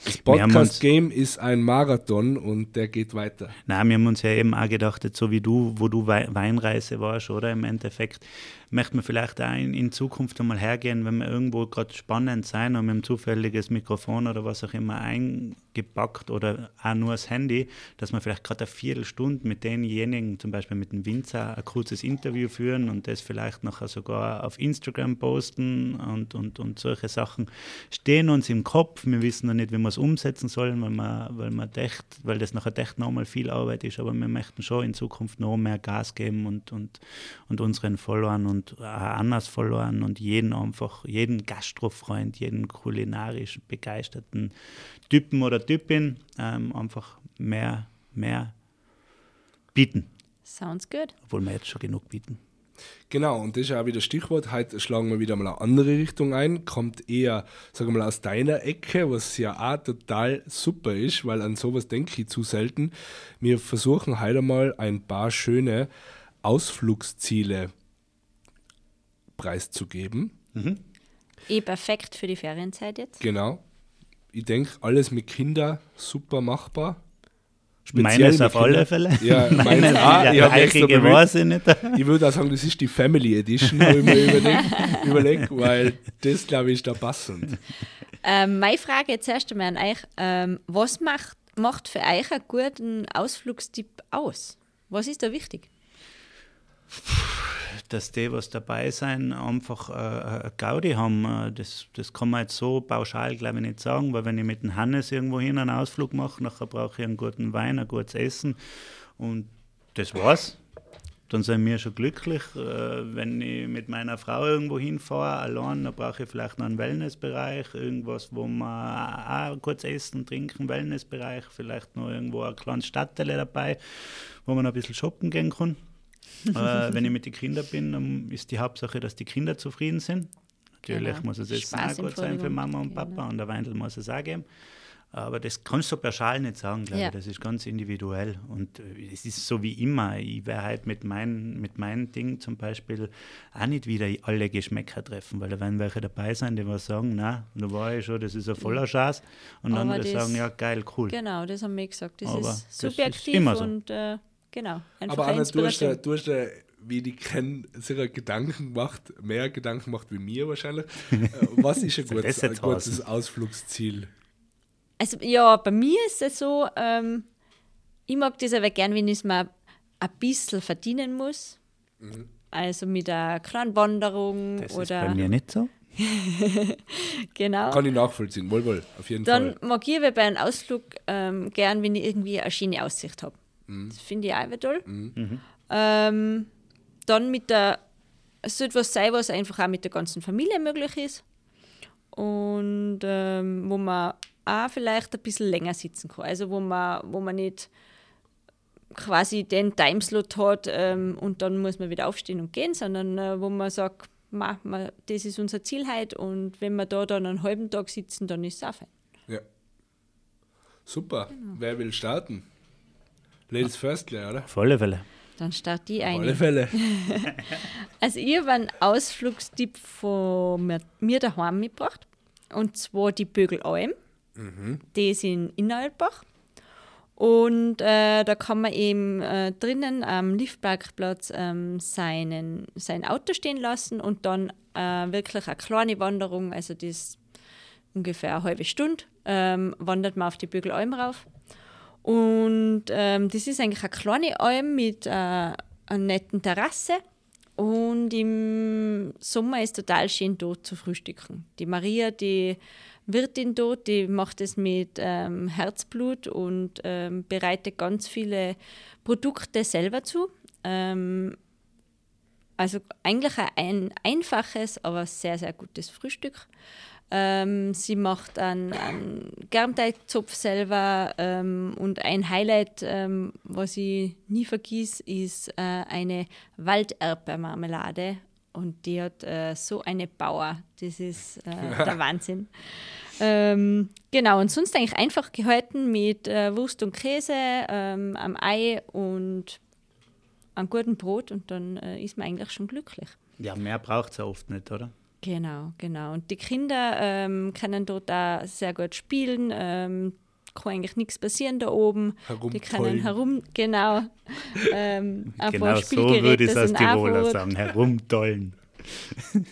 das Podcast-Game ist ein Marathon und der geht weiter. Nein, wir haben uns ja eben auch gedacht, so wie du, wo du Wei- Weinreise warst, oder im Endeffekt, möchte man vielleicht auch in, Zukunft einmal hergehen, wenn wir irgendwo gerade spannend sein und mit einem zufälliges Mikrofon oder was auch immer eingepackt oder auch nur das Handy, dass wir vielleicht gerade eine Viertelstunde mit denjenigen, zum Beispiel mit dem Winzer, ein kurzes Interview führen und das vielleicht nachher sogar auf Instagram posten und, und, und solche Sachen stehen uns im Kopf. Wir wissen noch nicht, wie wir es umsetzen sollen, weil, wir, weil, wir dächt, weil das nachher echt nochmal viel Arbeit ist, aber wir möchten schon in Zukunft noch mehr Gas geben und, und, und unseren Followern und auch Annas Followern und jeden einfach, jeden Gastrofreund, jeden kulinarisch begeisterten Typen oder Typin ähm, einfach mehr, mehr bieten, Sounds good. obwohl wir jetzt schon genug bieten. Genau, und das ist auch wieder Stichwort. Heute schlagen wir wieder mal eine andere Richtung ein. Kommt eher, sagen wir mal, aus deiner Ecke, was ja auch total super ist, weil an sowas denke ich zu selten. Wir versuchen heute mal ein paar schöne Ausflugsziele preiszugeben. Eh perfekt für die Ferienzeit jetzt. Genau. Ich denke, alles mit Kindern super machbar. Meines auf alle. Fälle. Ja, *laughs* meins auch. ja, Ich eikige bemüht. weiß ich nicht. *laughs* Ich würde auch sagen, das ist die Family Edition, habe ich mir überlegt, *laughs* überlegt, weil das, glaube ich, ist da passend. Ähm, meine Frage jetzt erst einmal an euch. Ähm, was macht, macht für euch einen guten Ausflugstipp aus? Was ist da wichtig? Dass die, was dabei sein, einfach äh, eine Gaudi haben. Äh, Das, das kann man jetzt so pauschal, glaube ich, nicht sagen, weil wenn ich mit dem Hannes irgendwo hin einen Ausflug mache, nachher brauche ich einen guten Wein, ein gutes Essen und das war's. Dann sind wir schon glücklich. Äh, Wenn ich mit meiner Frau irgendwo hinfahre, allein, dann brauche ich vielleicht noch einen Wellnessbereich, irgendwas, wo man auch kurz essen, trinken, Wellnessbereich, vielleicht noch irgendwo ein kleines Stadtteil dabei, wo man ein bisschen shoppen gehen kann *laughs* äh, wenn ich mit den Kindern bin, dann ist die Hauptsache, dass die Kinder zufrieden sind. Natürlich Genau. muss es jetzt Spaß auch gut sein für. Mama und Papa Genau. und der Weindel muss es auch geben. Aber das kannst du pauschal nicht sagen, glaube Ja. ich. Das ist ganz individuell. Und äh, es ist so wie immer. Ich werde halt mit meinem mit mein Ding zum Beispiel auch nicht wieder alle Geschmäcker treffen, weil da werden welche dabei sein, die was sagen, na, da war ich schon, das ist ein voller Schatz. Und Aber andere das- sagen, ja, geil, cool. Genau, das haben wir gesagt. Das Aber ist das ist subjektiv immer so. und äh, genau. Aber Anna, du hast, du hast ja wie die kennen, sich Gedanken macht, mehr Gedanken macht wie mir wahrscheinlich. Äh, was ist ein *laughs* gutes, ein gutes Ausflugsziel? Also ja, bei mir ist es so, ähm, ich mag das aber gern, wenn ich es mal ein bisschen verdienen muss. Mhm. Also mit einer kleinen Wanderung Das oder. ist bei mir nicht so. *laughs* genau. Kann ich nachvollziehen, wohl, wohl, auf jeden Dann Fall. mag ich aber bei einem Ausflug ähm, gern, wenn ich irgendwie eine schöne Aussicht habe. Mhm. Das finde ich auch toll. Ähm, dann mit der, es sollte was sein, was einfach auch mit der ganzen Familie möglich ist. Und ähm, wo man auch vielleicht ein bisschen länger sitzen kann. Also wo man, wo man nicht quasi den Timeslot hat ähm, und dann muss man wieder aufstehen und gehen, sondern äh, wo man sagt, ma, ma, das ist unser Ziel heute und wenn wir da dann einen halben Tag sitzen, dann ist es auch fein. Ja. Super. Genau. Wer will starten? Ladies first, gleich, oder? Auf alle Fälle. Dann starte ich Auf ein. alle Fälle. *laughs* Also ich habe einen Ausflugstipp von mir, mir daheim mitgebracht. Und zwar die Bögelalm. Die ist in Inneralbach. Und äh, da kann man eben äh, drinnen am Liftparkplatz ähm, seinen, sein Auto stehen lassen und dann äh, wirklich eine kleine Wanderung, also das ist ungefähr eine halbe Stunde, ähm, wandert man auf die Bögelalm rauf. Und ähm, das ist eigentlich eine kleine Alm mit äh, einer netten Terrasse. Und im Sommer ist total schön dort zu frühstücken. Die Maria, die Wirtin dort, die macht es mit ähm, Herzblut und ähm, bereitet ganz viele Produkte selber zu. Ähm, also eigentlich ein einfaches, aber sehr, sehr gutes Frühstück. Ähm, sie macht einen, einen Germteigzopf selber ähm, und ein Highlight, ähm, was ich nie vergiss, ist äh, eine Walderdbeermarmelade und die hat äh, so eine Bauer. Das ist äh, *laughs* der Wahnsinn. Ähm, genau, und sonst eigentlich einfach gehalten mit äh, Wurst und Käse, ähm, am Ei und einem guten Brot und dann äh, ist man eigentlich schon glücklich. Ja, mehr braucht es ja oft nicht, oder? Genau, genau. Und die Kinder ähm, können dort auch sehr gut spielen. Ähm, kann eigentlich nichts passieren da oben. Die können herum, genau. *laughs* Ähm, ein genau so würde ich es auch Tiroler sagen. Herumtollen. *laughs*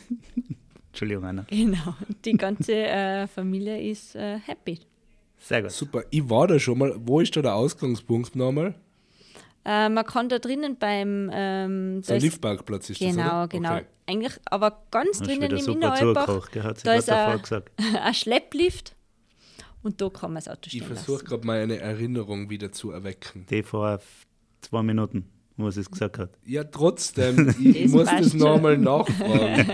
Entschuldigung, Anna. Genau. Die ganze äh, Familie ist äh, happy. Sehr gut. Super. Ich war da schon mal. Wo ist da der Ausgangspunkt nochmal? Äh, man kann da drinnen beim ähm, So ein Liftparkplatz ist das, Genau, oder? genau. Okay. Eigentlich, aber ganz Hast drinnen im Inneralbach, da ist *laughs* ein, Schlepplift und da kann man das Auto Ich stehen versuche lassen. gerade mal eine Erinnerung wieder zu erwecken. Die vor zwei Minuten, wo sie es gesagt hat. Ja, trotzdem, *laughs* ich Das muss das nochmal nachfragen.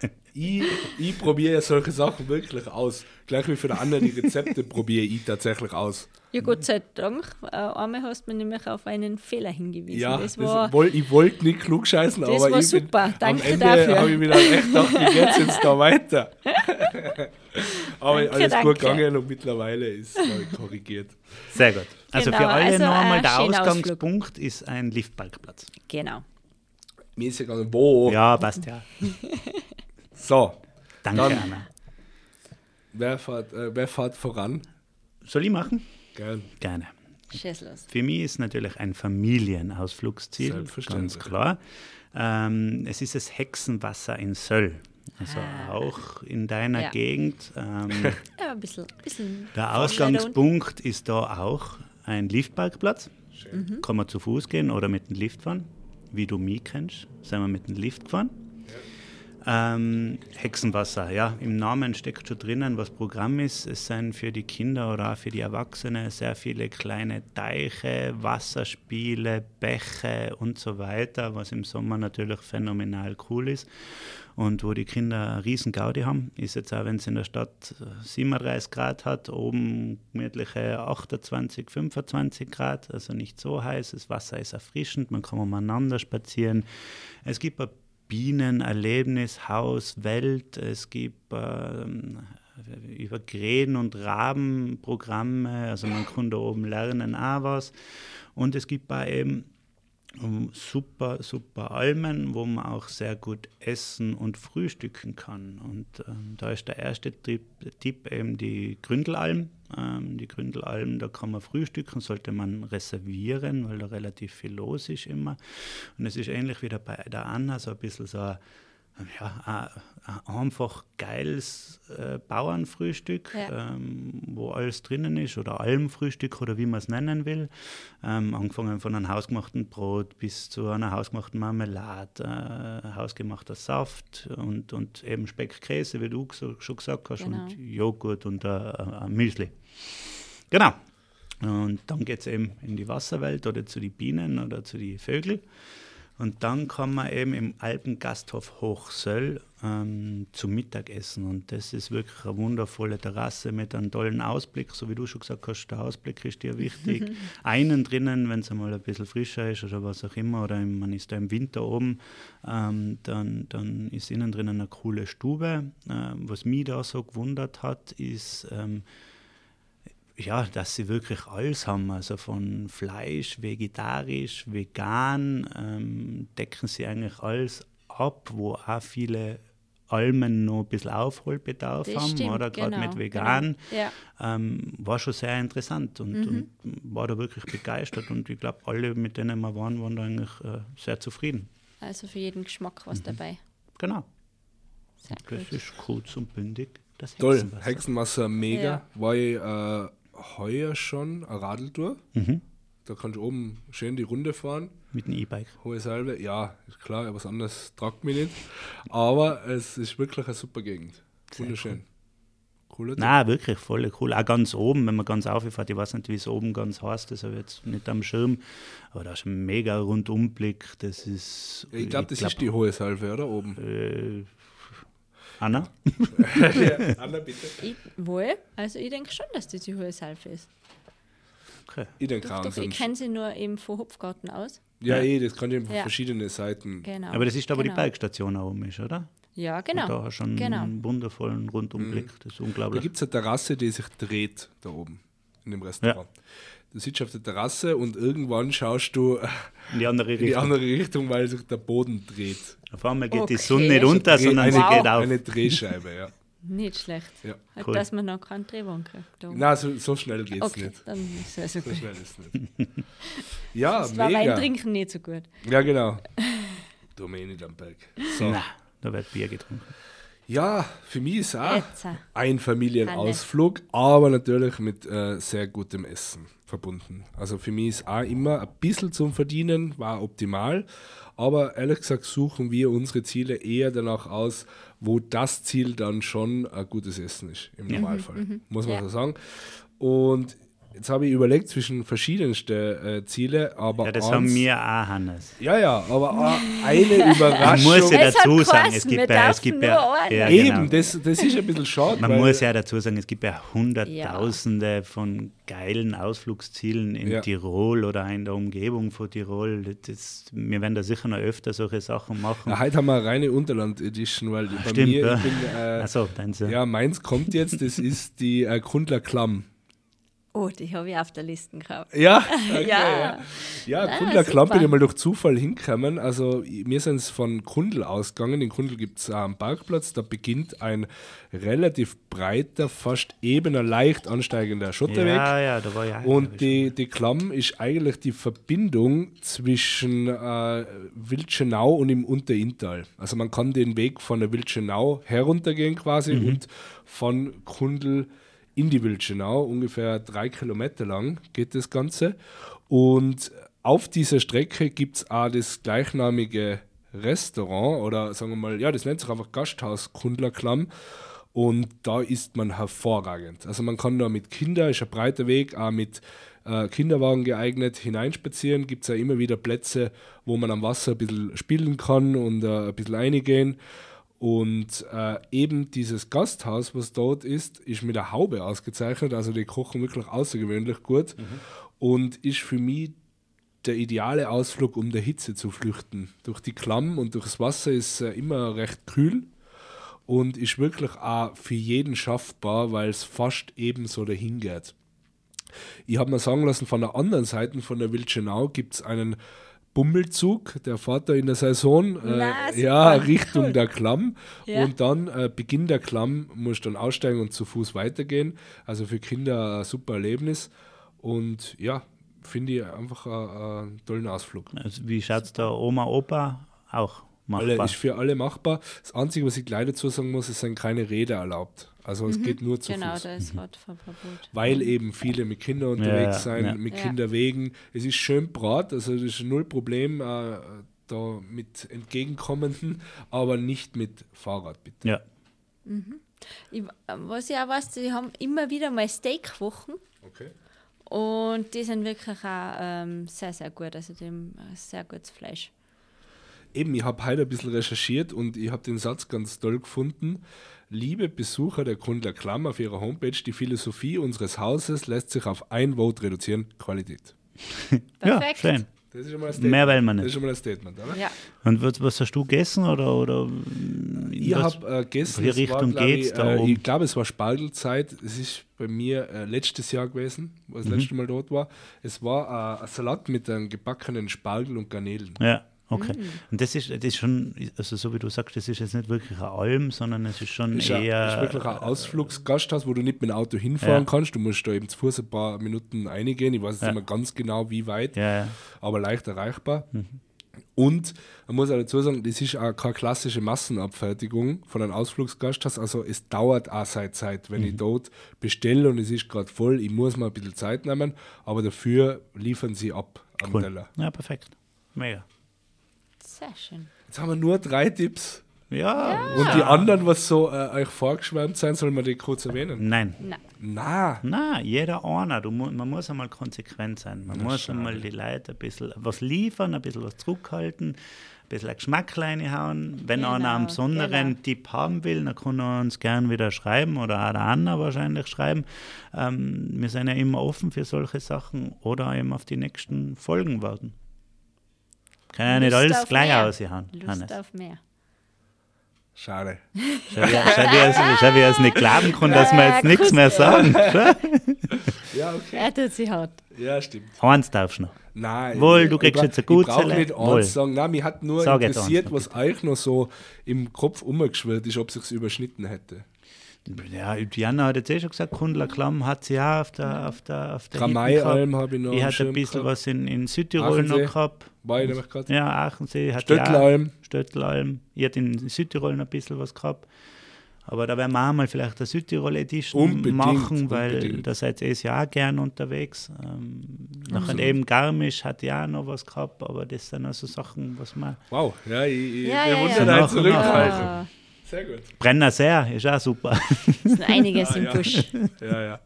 *laughs* ich ich probiere ja solche Sachen wirklich aus. Gleich wie für die anderen die Rezepte probiere ich tatsächlich aus. Ja, Gott sei Dank. Äh, einmal hast du mir nämlich auf einen Fehler hingewiesen. Ja, das das war, woll, ich wollte nicht klug scheißen, Das aber war ich bin, super. Danke am Ende dafür. habe ich mir dann echt gedacht, wie geht's jetzt da weiter? *laughs* aber Danke, alles danke. gut gegangen und mittlerweile ist es korrigiert. Sehr gut. Also Genau, für alle also noch einmal, ein der Ausgangspunkt ist ein Liftparkplatz. genau. Mir ist ja gegangen, wo? Ja, passt ja. *laughs* So, Danke, Dann- Anna. wer fährt, äh, wer fährt voran? Soll ich machen? Gern. Gerne. Schieß los. Für mich ist natürlich ein Familienausflugsziel, Selbstverständlich. ganz klar. Ähm, es ist das Hexenwasser in Söll. Also Ah. auch in deiner Ja. Gegend. Ähm, *laughs* Ja, ein bisschen. bisschen der Ausgangspunkt ist da auch ein Liftparkplatz. Kann man zu Fuß gehen oder mit dem Lift fahren. Wie du mich kennst, sind wir mit dem Lift gefahren. Ähm, Hexenwasser, ja, im Namen steckt schon drinnen, was Programm ist. Es sind für die Kinder oder auch für die Erwachsenen sehr viele kleine Teiche, Wasserspiele, Bäche und so weiter, was im Sommer natürlich phänomenal cool ist. Und wo die Kinder eine riesen Gaudi haben, ist jetzt auch, wenn es in der Stadt äh, 37 Grad hat, oben gemütliche 28, 25 Grad, also nicht so heiß. Das Wasser ist erfrischend, man kann umeinander spazieren. Es gibt ein Bienenerlebnishaus, Welt, es gibt ähm, über Krähen und Raben Programme, also man kann da oben lernen auch was. Und es gibt auch eben um, super, super Almen, wo man auch sehr gut essen und frühstücken kann. Und ähm, da ist der erste Tipp, Tipp eben die Gründelalm. Ähm, die Gründelalm, da kann man frühstücken, sollte man reservieren, weil da relativ viel los ist immer. Und es ist ähnlich wie bei der Anna, so ein bisschen so ein ja, ein, einfach geiles äh, Bauernfrühstück, ja. ähm, wo alles drinnen ist, oder Almfrühstück oder wie man es nennen will. Ähm, angefangen von einem hausgemachten Brot bis zu einer hausgemachten Marmelade, äh, hausgemachter Saft und, und eben Speckkäse, wie du so, schon gesagt hast, genau. und Joghurt und äh, Müsli. Genau. Und dann geht es eben in die Wasserwelt oder zu den Bienen oder zu den Vögeln. Und dann kann man eben im Alpengasthof Hochsöll ähm, zum Mittagessen. Und das ist wirklich eine wundervolle Terrasse mit einem tollen Ausblick. So wie du schon gesagt hast, der Ausblick ist dir wichtig. *laughs* Einen drinnen, wenn es einmal ein bisschen frischer ist oder was auch immer, oder man ist da im Winter oben, ähm, dann, dann ist innen drinnen eine coole Stube. Ähm, was mich da so gewundert hat, ist, ähm, ja, dass sie wirklich alles haben, also von Fleisch, vegetarisch, vegan, ähm, decken sie eigentlich alles ab, wo auch viele Almen noch ein bisschen Aufholbedarf das haben, stimmt, oder gerade genau, mit vegan, genau. ja. ähm, war schon sehr interessant und, mhm. und, war da wirklich begeistert und ich glaube, alle, mit denen wir waren, waren da eigentlich äh, sehr zufrieden. Also für jeden Geschmack was mhm. dabei. Genau. Sehr das gut. ist kurz und bündig. Das Hexenwasser. Toll, Hexenwasser mega. Ja. War ich äh, heuer schon eine Radeltour. Mhm. Da kannst du oben schön die Runde fahren. Mit einem E-Bike. Hohe Salbe, ja, ist klar, was anderes tragt mich nicht. Aber es ist wirklich eine super Gegend. Wunderschön. Cool. Nein, wirklich voll cool. Auch ganz oben, wenn man ganz auffährt, ich weiß nicht, wie es oben ganz heißt, das habe ich jetzt nicht am Schirm, aber da ist ein mega Rundumblick. Das ist. ich glaube, das glaub, ist die hohe Salve, oder? Oben. Äh, Anna? ja, *laughs* Anna, bitte. Ich, wohl, also ich denke schon, dass das die hohe Salve ist. Okay. Ich denke auch. Doch, ich kenne sie nur eben von Hopfgarten aus. Ja, ja. eh, das kann ich von ja. verschiedenen Seiten. Genau. Aber das ist da, wo genau. die Bergstation oben ist, oder? Ja, genau. Und da hast du einen genau. wundervollen Rundumblick. Mhm. Das ist unglaublich. Da gibt es eine Terrasse, die sich dreht, da oben, in dem Restaurant. Ja. Du sitzt auf der Terrasse und irgendwann schaust du in die andere Richtung, die andere Richtung weil sich der Boden dreht. Auf einmal geht okay. die Sonne nicht runter, also sondern sie geht auf. Eine Drehscheibe, ja. *laughs* Nicht schlecht. Ja. Cool. Dass man noch keinen Drehwagen kriegt. Nein, so, so schnell geht es okay, nicht. Dann ist es okay. So schnell ist es nicht. *laughs* ja, das mega. war Wein trinken nicht so gut. Ja, genau. Du mir nicht am Berg. So. Nein, da wird Bier getrunken. Ja, für mich ist auch ein Familienausflug, aber natürlich mit äh, sehr gutem Essen verbunden. Also für mich ist auch immer ein bisschen zum Verdienen, war optimal, aber ehrlich gesagt suchen wir unsere Ziele eher danach aus, wo das Ziel dann schon ein gutes Essen ist, im Normalfall, mhm, muss man ja. so sagen. Und Jetzt habe ich überlegt zwischen verschiedensten äh, Ziele, aber. Ja, das eins, haben wir auch, Hannes. Ja, ja, aber eine *laughs* Überraschung. Man muss ja dazu sagen, es gibt ja, es gibt ja, ja Eben, genau. das, das ist ein bisschen schade. Man muss ja dazu sagen, es gibt ja Hunderttausende ja. von geilen Ausflugszielen in ja. Tirol oder in der Umgebung von Tirol. Das, wir werden da sicher noch öfter solche Sachen machen. Ja, heute haben wir eine reine Unterland-Edition, weil bei Stimmt, mir, ich bin, äh, so, ja, meins kommt jetzt, das ist die äh, Grundler Klamm. Oh, die habe ich auf der Liste gehabt. Ja, *laughs* okay, ja. ja. Ja, Kundler Klamm bin ich mal durch Zufall hingekommen. Also, wir sind es von Kundl ausgegangen. In Kundl gibt es einen Parkplatz. Da beginnt ein relativ breiter, fast ebener, leicht ansteigender Schotterweg. Ja, ja, da war ja. Und die, die Klamm ist eigentlich die Verbindung zwischen äh, Wildschenau und im Unterinntal. Also, man kann den Weg von der Wildschenau heruntergehen quasi mhm. und von Kundl in die Wildschenau, ungefähr drei Kilometer lang geht das Ganze. Und auf dieser Strecke gibt es auch das gleichnamige Restaurant oder sagen wir mal, ja, das nennt sich einfach Gasthaus Kundlerklamm. Und da ist man hervorragend. Also man kann da mit Kindern, ist ein breiter Weg, auch mit äh, Kinderwagen geeignet, hineinspazieren. Gibt es ja immer wieder Plätze, wo man am Wasser ein bisschen spielen kann und äh, ein bisschen reingehen. Und äh, eben dieses Gasthaus, was dort ist, ist mit der Haube ausgezeichnet. Also die kochen wirklich außergewöhnlich gut mhm. und ist für mich der ideale Ausflug, um der Hitze zu flüchten. Durch die Klamm und durchs Wasser ist äh, immer recht kühl und ist wirklich auch für jeden schaffbar, weil es fast ebenso dahin geht. Ich habe mir sagen lassen, von der anderen Seite von der Wildschenau gibt es einen Bummelzug, der fährt da in der Saison äh, ja, *laughs* Richtung der Klamm. Ja. Und dann äh, Beginn der Klamm musst du dann aussteigen und zu Fuß weitergehen. Also für Kinder ein super Erlebnis. Und ja, finde ich einfach ein- einen tollen Ausflug. Also, wie schaut es da Oma, Opa auch Alle, machbar? ist für alle machbar. Das Einzige, was ich gleich dazu sagen muss, es sind keine Räder erlaubt. Also es geht nur zu Genau, Fuß. da ist Radfahrverbot. Weil eben viele mit Kindern unterwegs Ja, sein, ja. mit Ja. Kinderwegen. Es ist schön brat, also das ist null Problem äh, da mit Entgegenkommenden, *laughs* aber nicht mit Fahrrad, bitte. ja. Ich, was ich auch weiß, die haben immer wieder mal Steakwochen Okay. und die sind wirklich auch ähm, sehr, sehr gut. Also die haben äh, sehr gutes Fleisch. Eben, ich habe heute ein bisschen recherchiert und ich habe den Satz ganz toll gefunden. Liebe Besucher der Kundler Klamm auf ihrer Homepage, die Philosophie unseres Hauses lässt sich auf ein Vote reduzieren, Qualität. *laughs* ja, Perfekt. schön. Das ist schon mal ein Statement. Mehr will man Das ist nicht. schon mal ein Statement, oder? Ja. Und was, was hast du gegessen? Oder, oder Ich was- habe äh, gegessen, welche es war, Richtung glaub geht's ich, da äh, ich glaube, es war Spargelzeit. Es ist bei mir äh, letztes Jahr gewesen, wo Mhm. das letzte Mal dort war. Es war äh, ein Salat mit einem gebackenen Spargel und Garnelen. Ja, okay. Mm. Und das ist, das ist schon, also so wie du sagst, das ist jetzt nicht wirklich eine Alm, sondern es ist schon Ist, ein, eher. ist wirklich ein Ausflugsgasthaus, wo du nicht mit dem Auto hinfahren Ja. kannst. Du musst da eben zu Fuß ein paar Minuten reingehen. Ich weiß jetzt Ja. nicht mehr ganz genau, wie weit, Ja, ja. aber leicht erreichbar. Mhm. Und man muss auch dazu sagen, das ist auch keine klassische Massenabfertigung von einem Ausflugsgasthaus. Also es dauert auch seine Zeit, wenn Mhm. ich dort bestelle und es ist gerade voll, ich muss mal ein bisschen Zeit nehmen, aber dafür liefern sie ab am Cool. Teller. Ja, perfekt. Mega. Sehr schön. Jetzt haben wir nur drei Tipps. Ja. Und die anderen, was so äh, euch vorgeschwärmt sein, sollen wir die kurz erwähnen? Nein. Na, Na, Na, jeder einer. Du, man muss einmal konsequent sein. Man muss schade. einmal die Leute ein bisschen was liefern, ein bisschen was zurückhalten, ein bisschen ein Geschmack reinhauen. Wenn Genau, einer einen besonderen genau. Tipp haben will, dann kann er uns gern wieder schreiben oder auch der Anna wahrscheinlich schreiben. Ähm, wir sind ja immer offen für solche Sachen oder eben auf die nächsten Folgen warten. Kann ja nicht Lust alles auf gleich mehr. aushauen. Lust Hannes. auf mehr. schade. Schau, wie, er es- schau, wie es nicht glauben kann, dass wir jetzt nichts mehr sagen. *laughs* Ja, okay. Er tut sich hart. Ja, stimmt. Eins darfst du noch. Nein, Wohl, du ich kriegst jetzt ein Gutes, Ich brauche nicht Wohl. eins sagen. Nein, mich hat nur Sag interessiert, was euch noch so im Kopf umgeschwirrt ist, ob sich überschnitten hätte. Ja, Diana hat jetzt eh schon gesagt, Kundler Klamm hat sie auch auf der auf der auf der habe ich noch Ich hatte ein bisschen gehabt. was in, in Südtirol noch Achensee. gehabt. War ich nämlich gerade. Ja, Aachensee hat. Ja, Stöttlalm. Ich hatte in Südtirol noch ein bisschen was gehabt. Aber da werden wir auch mal vielleicht eine Südtirol-Edition Unbedingt, machen, weil unbedingt. da seid ihr ja auch gern unterwegs. Ähm, nachher eben Garmisch hat ja auch noch was gehabt, aber das sind also Sachen, was man. Wow, ja, ich, ich Ja, ja, bewundere ja. deine Noch- Zurückhaltung. Ja, Sehr gut. Brenner sehr, ist auch super. es ist einiges Ah, im ja. Busch. Ja, ja.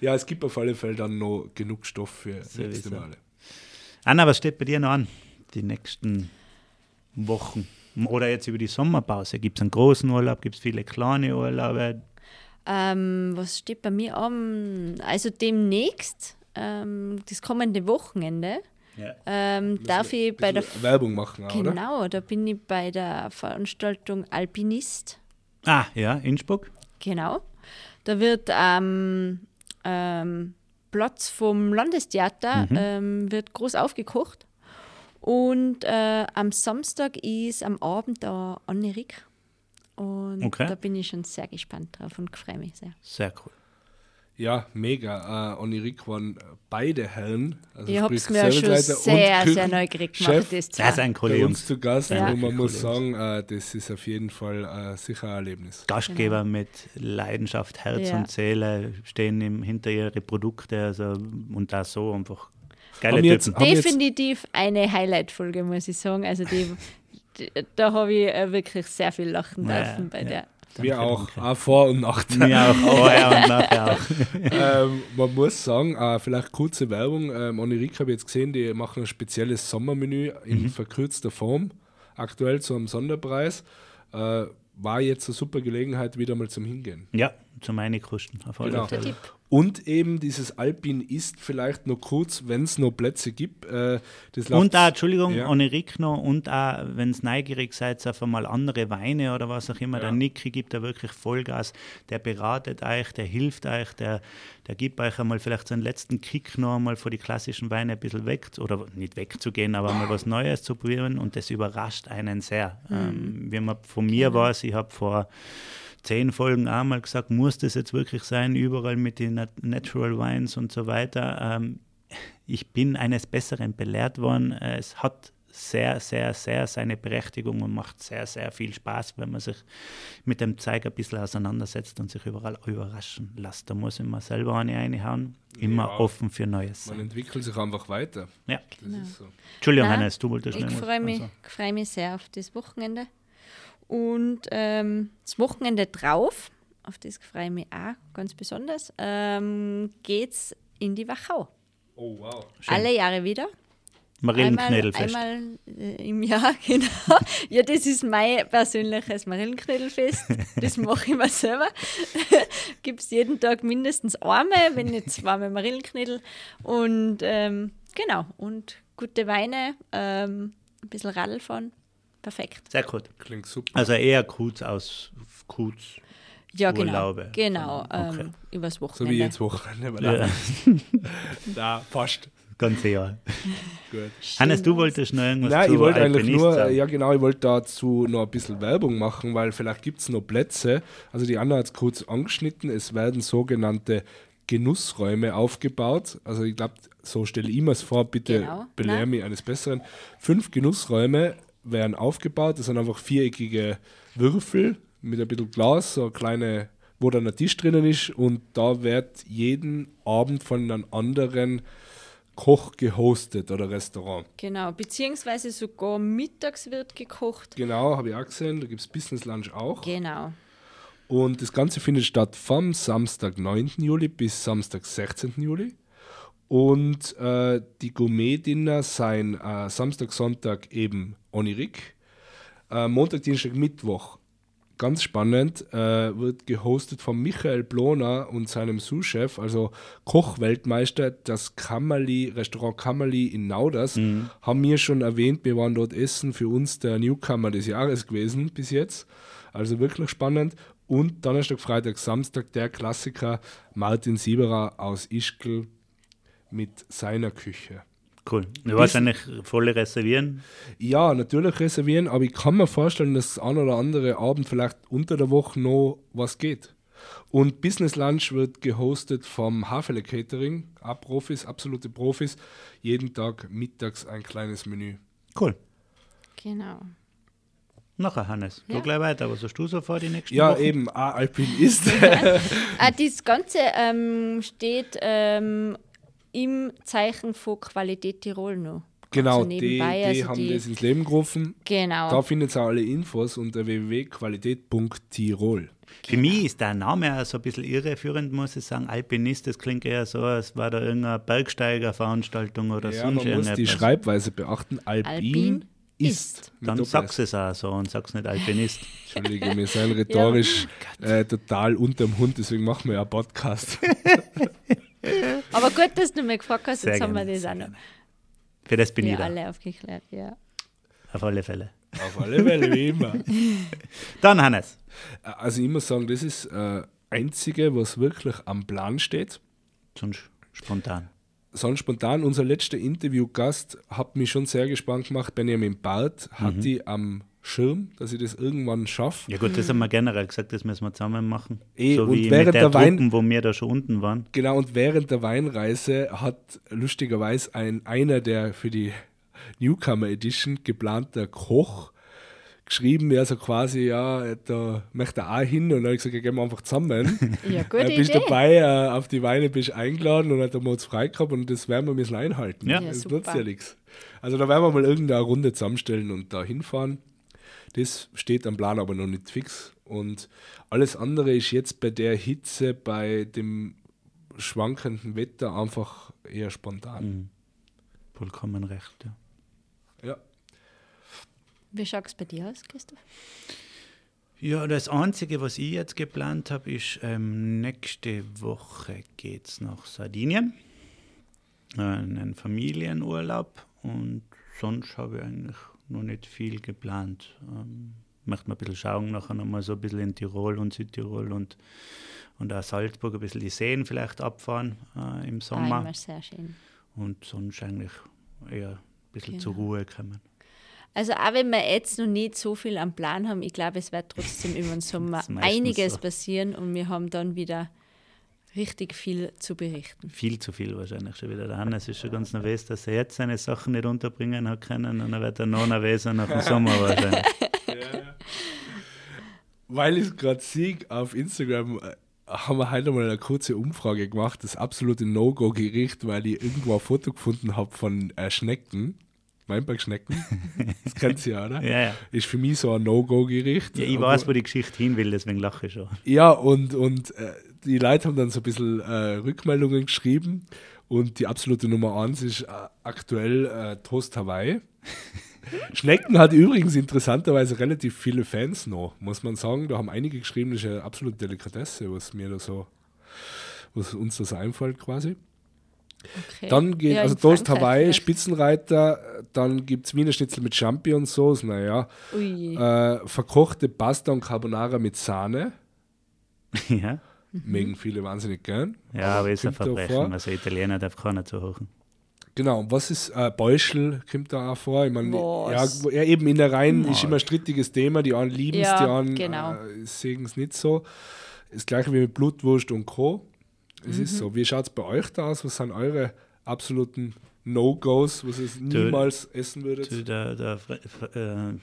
Ja, es gibt auf alle Fälle dann noch genug Stoff für nächste. Male. Anna, was steht bei dir noch an? Die nächsten Wochen? Oder jetzt über die Sommerpause? Gibt es einen großen Urlaub? Gibt es viele kleine Urlaube? Ähm, was steht bei mir an? Also demnächst, ähm, das kommende Wochenende, Ja. ähm, darf ich bei der Werbung machen, auch, oder? Genau, da bin ich bei der Veranstaltung Alpinist. Ah, ja, Innsbruck. Genau. Da wird am ähm, Platz vom Landestheater Mhm. ähm, wird groß aufgekocht. Und äh, am Samstag ist am Abend da Anne Rick. Und Okay. da bin ich schon sehr gespannt drauf und freue mich sehr. Sehr cool. Ja, mega. Äh, Onirik waren beide Herren. Also Ich habe es mir schon sehr, sehr neugierig Chef gemacht. Das Das ist ein Kollege. uns zu Gast Ja. und man muss sagen, äh, das ist auf jeden Fall äh, sicher ein Erlebnis. Gastgeber mit Leidenschaft, Herz Ja. und Seele stehen im, hinter ihre Produkte also, und da so einfach geile Haben jetzt- Typen. haben jetzt- Definitiv eine Highlight-Folge, muss ich sagen. Also die, die, da habe ich äh, wirklich sehr viel lachen Ja, dürfen bei ja. der. Wir auch, danke. auch Vor- und Nachteile. Mir auch vorher und nachher auch. *laughs* ähm, man muss sagen, äh, vielleicht kurze Werbung. Ähm, Onirik habe ich jetzt gesehen, die machen ein spezielles Sommermenü in Mhm. verkürzter Form, aktuell zu einem Sonderpreis. Äh, war jetzt eine super Gelegenheit, wieder mal zum Hingehen. Ja, zum Einkosten auf alle Genau. Tipp. Und eben dieses Alpin ist vielleicht noch kurz, wenn es noch Plätze gibt. Äh, das Und auch, Entschuldigung, Ja. ohne Rick noch, und auch, wenn es neugierig seid auf einmal andere Weine oder was auch immer, Ja. der Niki gibt da wirklich Vollgas, der beratet euch, der hilft euch, der, der gibt euch einmal vielleicht so einen letzten Kick noch einmal vor die klassischen Weine ein bisschen weg, oder nicht wegzugehen, aber mal was Neues zu probieren und das überrascht einen sehr. Ähm, wie man von mir weiß, ich habe vor zehn Folgen einmal gesagt, muss das jetzt wirklich sein, überall mit den Nat Natural Wines und so weiter. Ähm, ich bin eines Besseren belehrt worden. Äh, Es hat sehr, sehr, sehr seine Berechtigung und macht sehr, sehr viel Spaß, wenn man sich mit dem Zeig ein bisschen auseinandersetzt und sich überall überraschen lässt. Da muss ich mir selber eine reinhauen. Immer Ja. offen für Neues. Man sein. entwickelt sich einfach weiter. Ja. Das Genau. ist so. Entschuldigung, Nein, Hannes, du wolltest Ich freue mich, also. freu mich sehr auf das Wochenende. Und ähm, das Wochenende drauf, auf das freue ich mich auch ganz besonders, ähm, geht's in die Wachau. Oh, wow. Schön. Alle Jahre wieder. Einmal, Marillenknädelfest. einmal äh, im Jahr, *laughs* genau. ja, das ist mein persönliches Marillenknödelfest. Das mache ich mir selber. *laughs* Gibt es jeden Tag mindestens einmal, wenn nicht zweimal Marillenknödel. Und ähm, genau, und gute Weine, ähm, ein bisschen Radl fahren. Perfekt. Sehr gut. Klingt super. Also eher kurz aus kurz. Ja, genau. Urlaube. Genau, Okay. ähm, übers So Wochenende. wie jetzt Wochenende. Ja, *laughs* Da, passt. ganze Jahr. *laughs* Gut. Hannes, du wolltest noch irgendwas Nein, zu ich wollte eigentlich nur, sagen. ja genau, ich wollte dazu noch ein bisschen Werbung machen, weil vielleicht gibt es noch Plätze. Also die Anna hat es kurz angeschnitten, es werden sogenannte Genussräume aufgebaut. Also ich glaube, so stelle ich mir es vor, bitte Genau, belehr nein. mich eines Besseren. Fünf Genussräume werden aufgebaut, das sind einfach viereckige Würfel mit ein bisschen Glas, so eine kleine, wo dann ein Tisch drinnen ist und da wird jeden Abend von einem anderen Koch gehostet oder Restaurant. Genau, beziehungsweise sogar mittags wird gekocht. Genau, habe ich auch gesehen. Da gibt es Business Lunch auch. Genau. Und das Ganze findet statt vom Samstag, 9. Juli bis Samstag, 16. Juli. Und äh, die Gourmet-Dinner seien äh, Samstag, Sonntag eben Onirik. Äh, Montag, Dienstag, Mittwoch. Ganz spannend, äh, wird gehostet von Michael Blona und seinem Sous-Chef, also Kochweltmeister, das Kammerli, Restaurant Kammerli in Nauders. Haben wir schon erwähnt, wir waren dort essen, für uns der Newcomer des Jahres gewesen bis jetzt. Also wirklich spannend. Und Donnerstag, Freitag, Samstag der Klassiker Martin Sieberer aus Ischgl mit seiner Küche. Cool. Du wahrscheinlich volle reservieren. Ja, natürlich reservieren, aber ich kann mir vorstellen, dass das ein oder andere Abend vielleicht unter der Woche noch was geht. Und Business Lunch wird gehostet vom Hafele Catering, auch Profis, absolute Profis. Jeden Tag mittags ein kleines Menü. Cool. Genau. Nachher, Hannes. Ja. Du gleich weiter. Was hast du so vor die nächsten Ja, Wochen? eben, auch Alpinist. *laughs* Ah, das Ganze ähm, steht ähm, im Zeichen von Qualität Tirol noch. genau, Also die, nebenbei, die also haben die- das ins Leben gerufen. Genau. Da findet ihr alle Infos unter www.qualität.tirol. Für mich ist der Name auch so ein bisschen irreführend, muss ich sagen. Alpinist, das klingt eher so, als war da irgendeine Bergsteigerveranstaltung oder Ja, sonst man muss die. Schreibweise beachten. Alpin, Alpin ist. Dann sagst du es auch so und sagst nicht Alpinist. *laughs* Entschuldige, wir sind rhetorisch äh, total unterm Hund, deswegen machen wir ja einen Podcast. *laughs* Aber gut, dass du mich gefragt hast, Sehr jetzt haben wir das auch noch. Für das bin ich da. alle aufgeklärt. Ja. Auf alle Fälle. Auf alle Fälle, wie immer. *laughs* Dann, Hannes. Also ich muss sagen, das ist äh, einzige, was wirklich am Plan steht. Sonst spontan. Sonst spontan, unser letzter Interviewgast hat mich schon sehr gespannt gemacht. Benjamin Barth hat die am Schirm, dass ich das irgendwann schaffe. Ja gut, das haben wir generell gesagt, das müssen wir zusammen machen. Eh, so und wie während mit der, der Wein- Truppen, wo wir da schon unten waren. Genau, und während der Weinreise hat lustigerweise ein, einer, der für die Newcomer Edition geplanter Koch geschrieben, ja, so quasi, ja, da möchte er auch hin. Und dann habe ich gesagt, ja, gehen wir einfach zusammen. *laughs* ja, gute äh, bist Idee. dabei, äh, auf die Weine bist du eingeladen und dann haben wir uns frei gehabt und das werden wir müssen einhalten. Ja. Ja, das super. nutzt ja nichts. Also da werden wir mal irgendeine Runde zusammenstellen und da hinfahren. Das steht am Plan aber noch nicht fix. Und alles andere ist jetzt bei der Hitze, bei dem schwankenden Wetter einfach eher spontan. Mhm. Vollkommen recht, ja. Ja. Wie schaut es bei dir aus, Christoph? Ja, das Einzige, was ich jetzt geplant habe, ist, ähm, nächste Woche geht es nach Sardinien. Äh, einen Familienurlaub. Und sonst habe ich eigentlich noch nicht viel geplant. Ähm, möchte mal ein bisschen schauen, nachher nochmal so ein bisschen in Tirol und Südtirol und, und auch Salzburg ein bisschen die Seen vielleicht abfahren äh, im Sommer. Ah, immer sehr schön. Und sonst eigentlich eher ein bisschen Genau. zur Ruhe kommen. Also auch wenn wir jetzt noch nicht so viel am Plan haben, ich glaube, es wird trotzdem über den *laughs* Sommer einiges so. passieren und wir haben dann wieder richtig viel zu berichten. Viel zu viel wahrscheinlich schon wieder. Der Hannes ist schon ganz nervös, dass er jetzt seine Sachen nicht unterbringen hat können und dann wird er noch nervöser nach dem Sommer wahrscheinlich. *laughs* Weil ich gerade sehe, auf Instagram äh, haben wir heute mal eine kurze Umfrage gemacht, das absolute No-Go-Gericht, weil ich irgendwo ein Foto gefunden habe von äh, Schnecken, Weinbergschnecken. *laughs* Das kennt ihr ja, oder? Ja, ja. Ist für mich so ein No-Go-Gericht. ja ich Aber- weiß, wo die Geschichte hin will, deswegen lache ich schon. Ja, und, und äh, die Leute haben dann so ein bisschen äh, Rückmeldungen geschrieben und die absolute Nummer eins ist äh, aktuell äh, Toast Hawaii. *laughs* Schnecken hat übrigens interessanterweise relativ viele Fans noch, muss man sagen. Da haben einige geschrieben, das ist eine absolute Delikatesse, was mir da so, was uns das einfällt quasi. Okay. Dann geht, Ja, also Toast Hawaii, vielleicht. Spitzenreiter, dann gibt es Wiener Schnitzel mit Champignonsauce, naja, äh, verkochte Pasta und Carbonara mit Sahne, *laughs* ja. Mögen viele wahnsinnig gern. ja, aber ist ein Verbrechen. Also Italiener darf keiner zuhören. Genau, und was ist äh, Beuschel, kommt da auch vor? Ich meine, ja, ja, eben in der Reihen ist immer ein strittiges Thema. Die einen lieben es, Ja, die anderen genau. äh, sehen es nicht so. Das gleiche wie mit Blutwurst und Co. Es Mhm. ist so. Wie schaut es bei euch da aus? Was sind eure absoluten No-Gos, was ihr niemals essen würdet? Du, der, der, Fre- Fre- äh,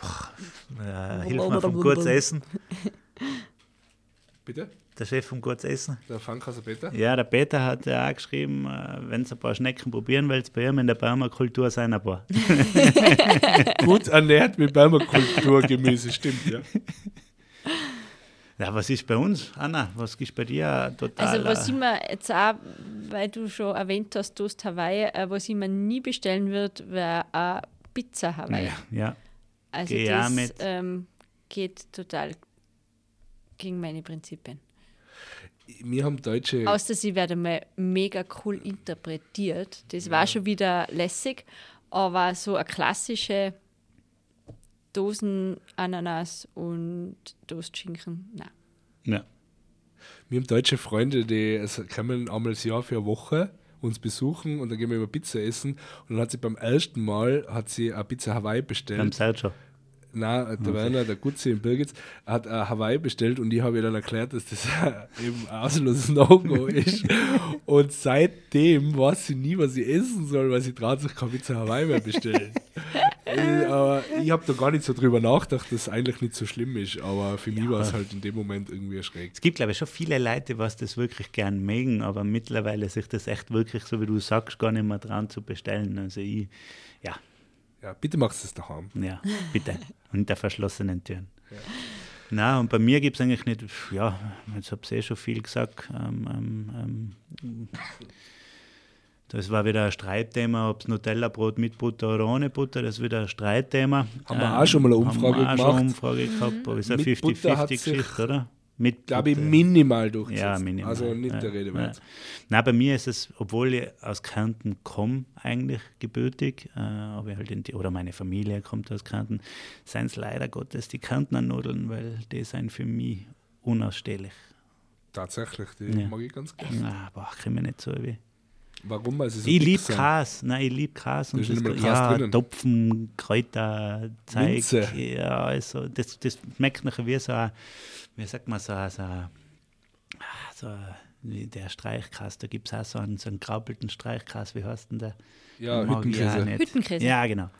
boah, äh, hilf mir vom Kurzessen. *laughs* Bitte? Der Chef vom Kurzessen. Der Fankhauser Peter? Ja, der Peter hat ja auch geschrieben, äh, wenn ihr ein paar Schnecken probieren wollt, bei ihm in der Permakultur sind ein paar. *laughs* Gut ernährt mit Permakulturgemüse, stimmt, ja. *laughs* Ja, was ist bei uns, Anna? Was ist bei dir total? Also was äh, ich mir jetzt auch, weil du schon erwähnt hast, Toast Hawaii, äh, was ich mir nie bestellen würde, wäre eine Pizza Hawaii. ja, ja, Also Geh auch das mit. ähm, geht total gegen meine Prinzipien. Wir haben deutsche. Außer sie werden mal mega cool interpretiert. Das war schon wieder lässig, aber so eine klassische Dosen Ananas und Toastschinken, nein. ja. Wir haben deutsche Freunde, die also kommen einmal das Jahr für eine Woche uns besuchen und dann gehen wir immer Pizza essen. Und dann hat sie beim ersten Mal hat sie eine Pizza Hawaii Beim bestellt. Sergio. Nein, der Werner, der Gutzi in Birgitz, hat eine Hawaii bestellt und ich habe ihr dann erklärt, dass das *laughs* eben ein ausloses No-Go ist. *laughs* Und seitdem weiß sie nie, was sie essen soll, weil sie traut sich keine Pizza Hawaii mehr bestellen. Äh, aber ich habe da gar nicht so drüber nachgedacht, dass es eigentlich nicht so schlimm ist. Aber für mich war es halt in dem Moment irgendwie erschreckend. Es gibt, glaube ich, schon viele Leute, was das wirklich gern mögen, aber mittlerweile sich das echt wirklich, so wie du sagst, gar nicht mehr dran zu bestellen. Also ich, ja, Ja, bitte machst du es daheim. ja, bitte. *laughs* Hinter verschlossenen Türen. Na, und bei mir gibt es eigentlich nicht, ja, jetzt habe ich eh schon viel gesagt. Ähm, ähm, ähm, das war wieder ein Streitthema, ob es Nutella-Brot mit Butter oder ohne Butter, das ist wieder ein Streitthema. Haben wir auch schon mal eine Umfrage haben wir auch schon gemacht. eine Umfrage gehabt, aber ist eine Mit Butter hat sich, 50-50-Geschichte, oder? Mit Glaube ich, minimal durchgesetzt. Ja, minimal. Also nicht ja, der Rede wert. Ja. Nein, bei mir ist es, obwohl ich aus Kärnten komme, eigentlich gebürtig, äh, aber halt in die, oder meine Familie kommt aus Kärnten, seien es leider Gottes die Kärntner Nudeln, weil die sind für mich unausstehlich. Tatsächlich, die Ja. mag ich ganz gerne. Ah, boah, kriege mich nicht so wie. Warum? Weil sie so Ich liebe sind. Käse, nein, ich liebe Käse. Und das, Käse ja, drinnen. Topfen, Kräuter, Zeug. Minze. Ja, also das, das schmeckt nachher wie so ein, wie sagt man, so ein, so so der Streichkäse, da gibt es auch so einen, so einen graupelten Streichkäse, wie heißt denn der? Ja, Hüttenkäse. Hüttenkäse. Ja, genau.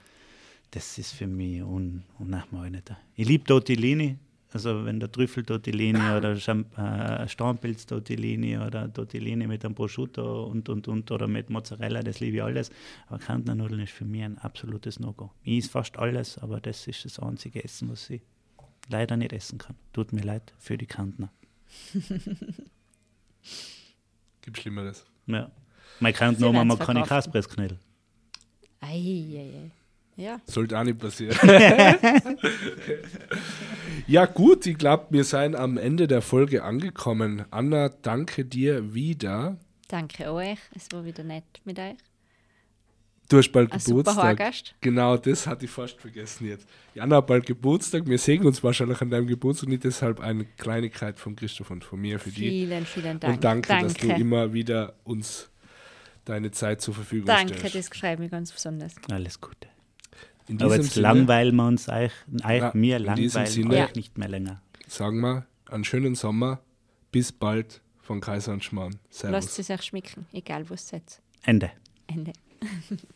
Das ist für mich un unnachmachbar. Ich liebe Tortellini, also wenn der Trüffel Tortellini *laughs* oder Champ äh, Stammpilz Tortellini oder Tortellini mit einem Prosciutto und, und, und oder mit Mozzarella, das liebe ich alles. Aber Kärntner Nudeln ist für mich ein absolutes No-Go. Ich esse fast alles, aber das ist das einzige Essen, was ich leider nicht essen kann. Tut mir leid für die Kärntner. *laughs* Gibt Schlimmeres. Ja. Meine Kärntner Sie Oma werden's mag keine. Kaspressknödel. Ei, ei, ei. Ja. Sollte auch nicht passieren. *laughs* Ja, gut, ich glaube, wir sind am Ende der Folge angekommen. Anna, danke dir wieder. Danke euch. Es war wieder nett mit euch. Du hast bald Ein super Geburtstag. Haargast. Genau, das hatte ich fast vergessen jetzt. Jana hat bald Geburtstag. Wir sehen uns wahrscheinlich an deinem Geburtstag nicht, deshalb eine Kleinigkeit von Christoph und von mir für die. Vielen, vielen Dank. Und danke, dass du immer wieder uns deine Zeit zur Verfügung Danke, stellst. das freut mich ganz besonders. Alles Gute. In Aber jetzt Sinne langweilen wir uns euch, euch Ja, mir langweilen Sinne- euch nicht mehr länger. sagen wir einen schönen Sommer. Bis bald von Kaiser und Schmarrn. Servus. Lasst es euch schmecken, egal wo es seid. Ende. Ende. *laughs*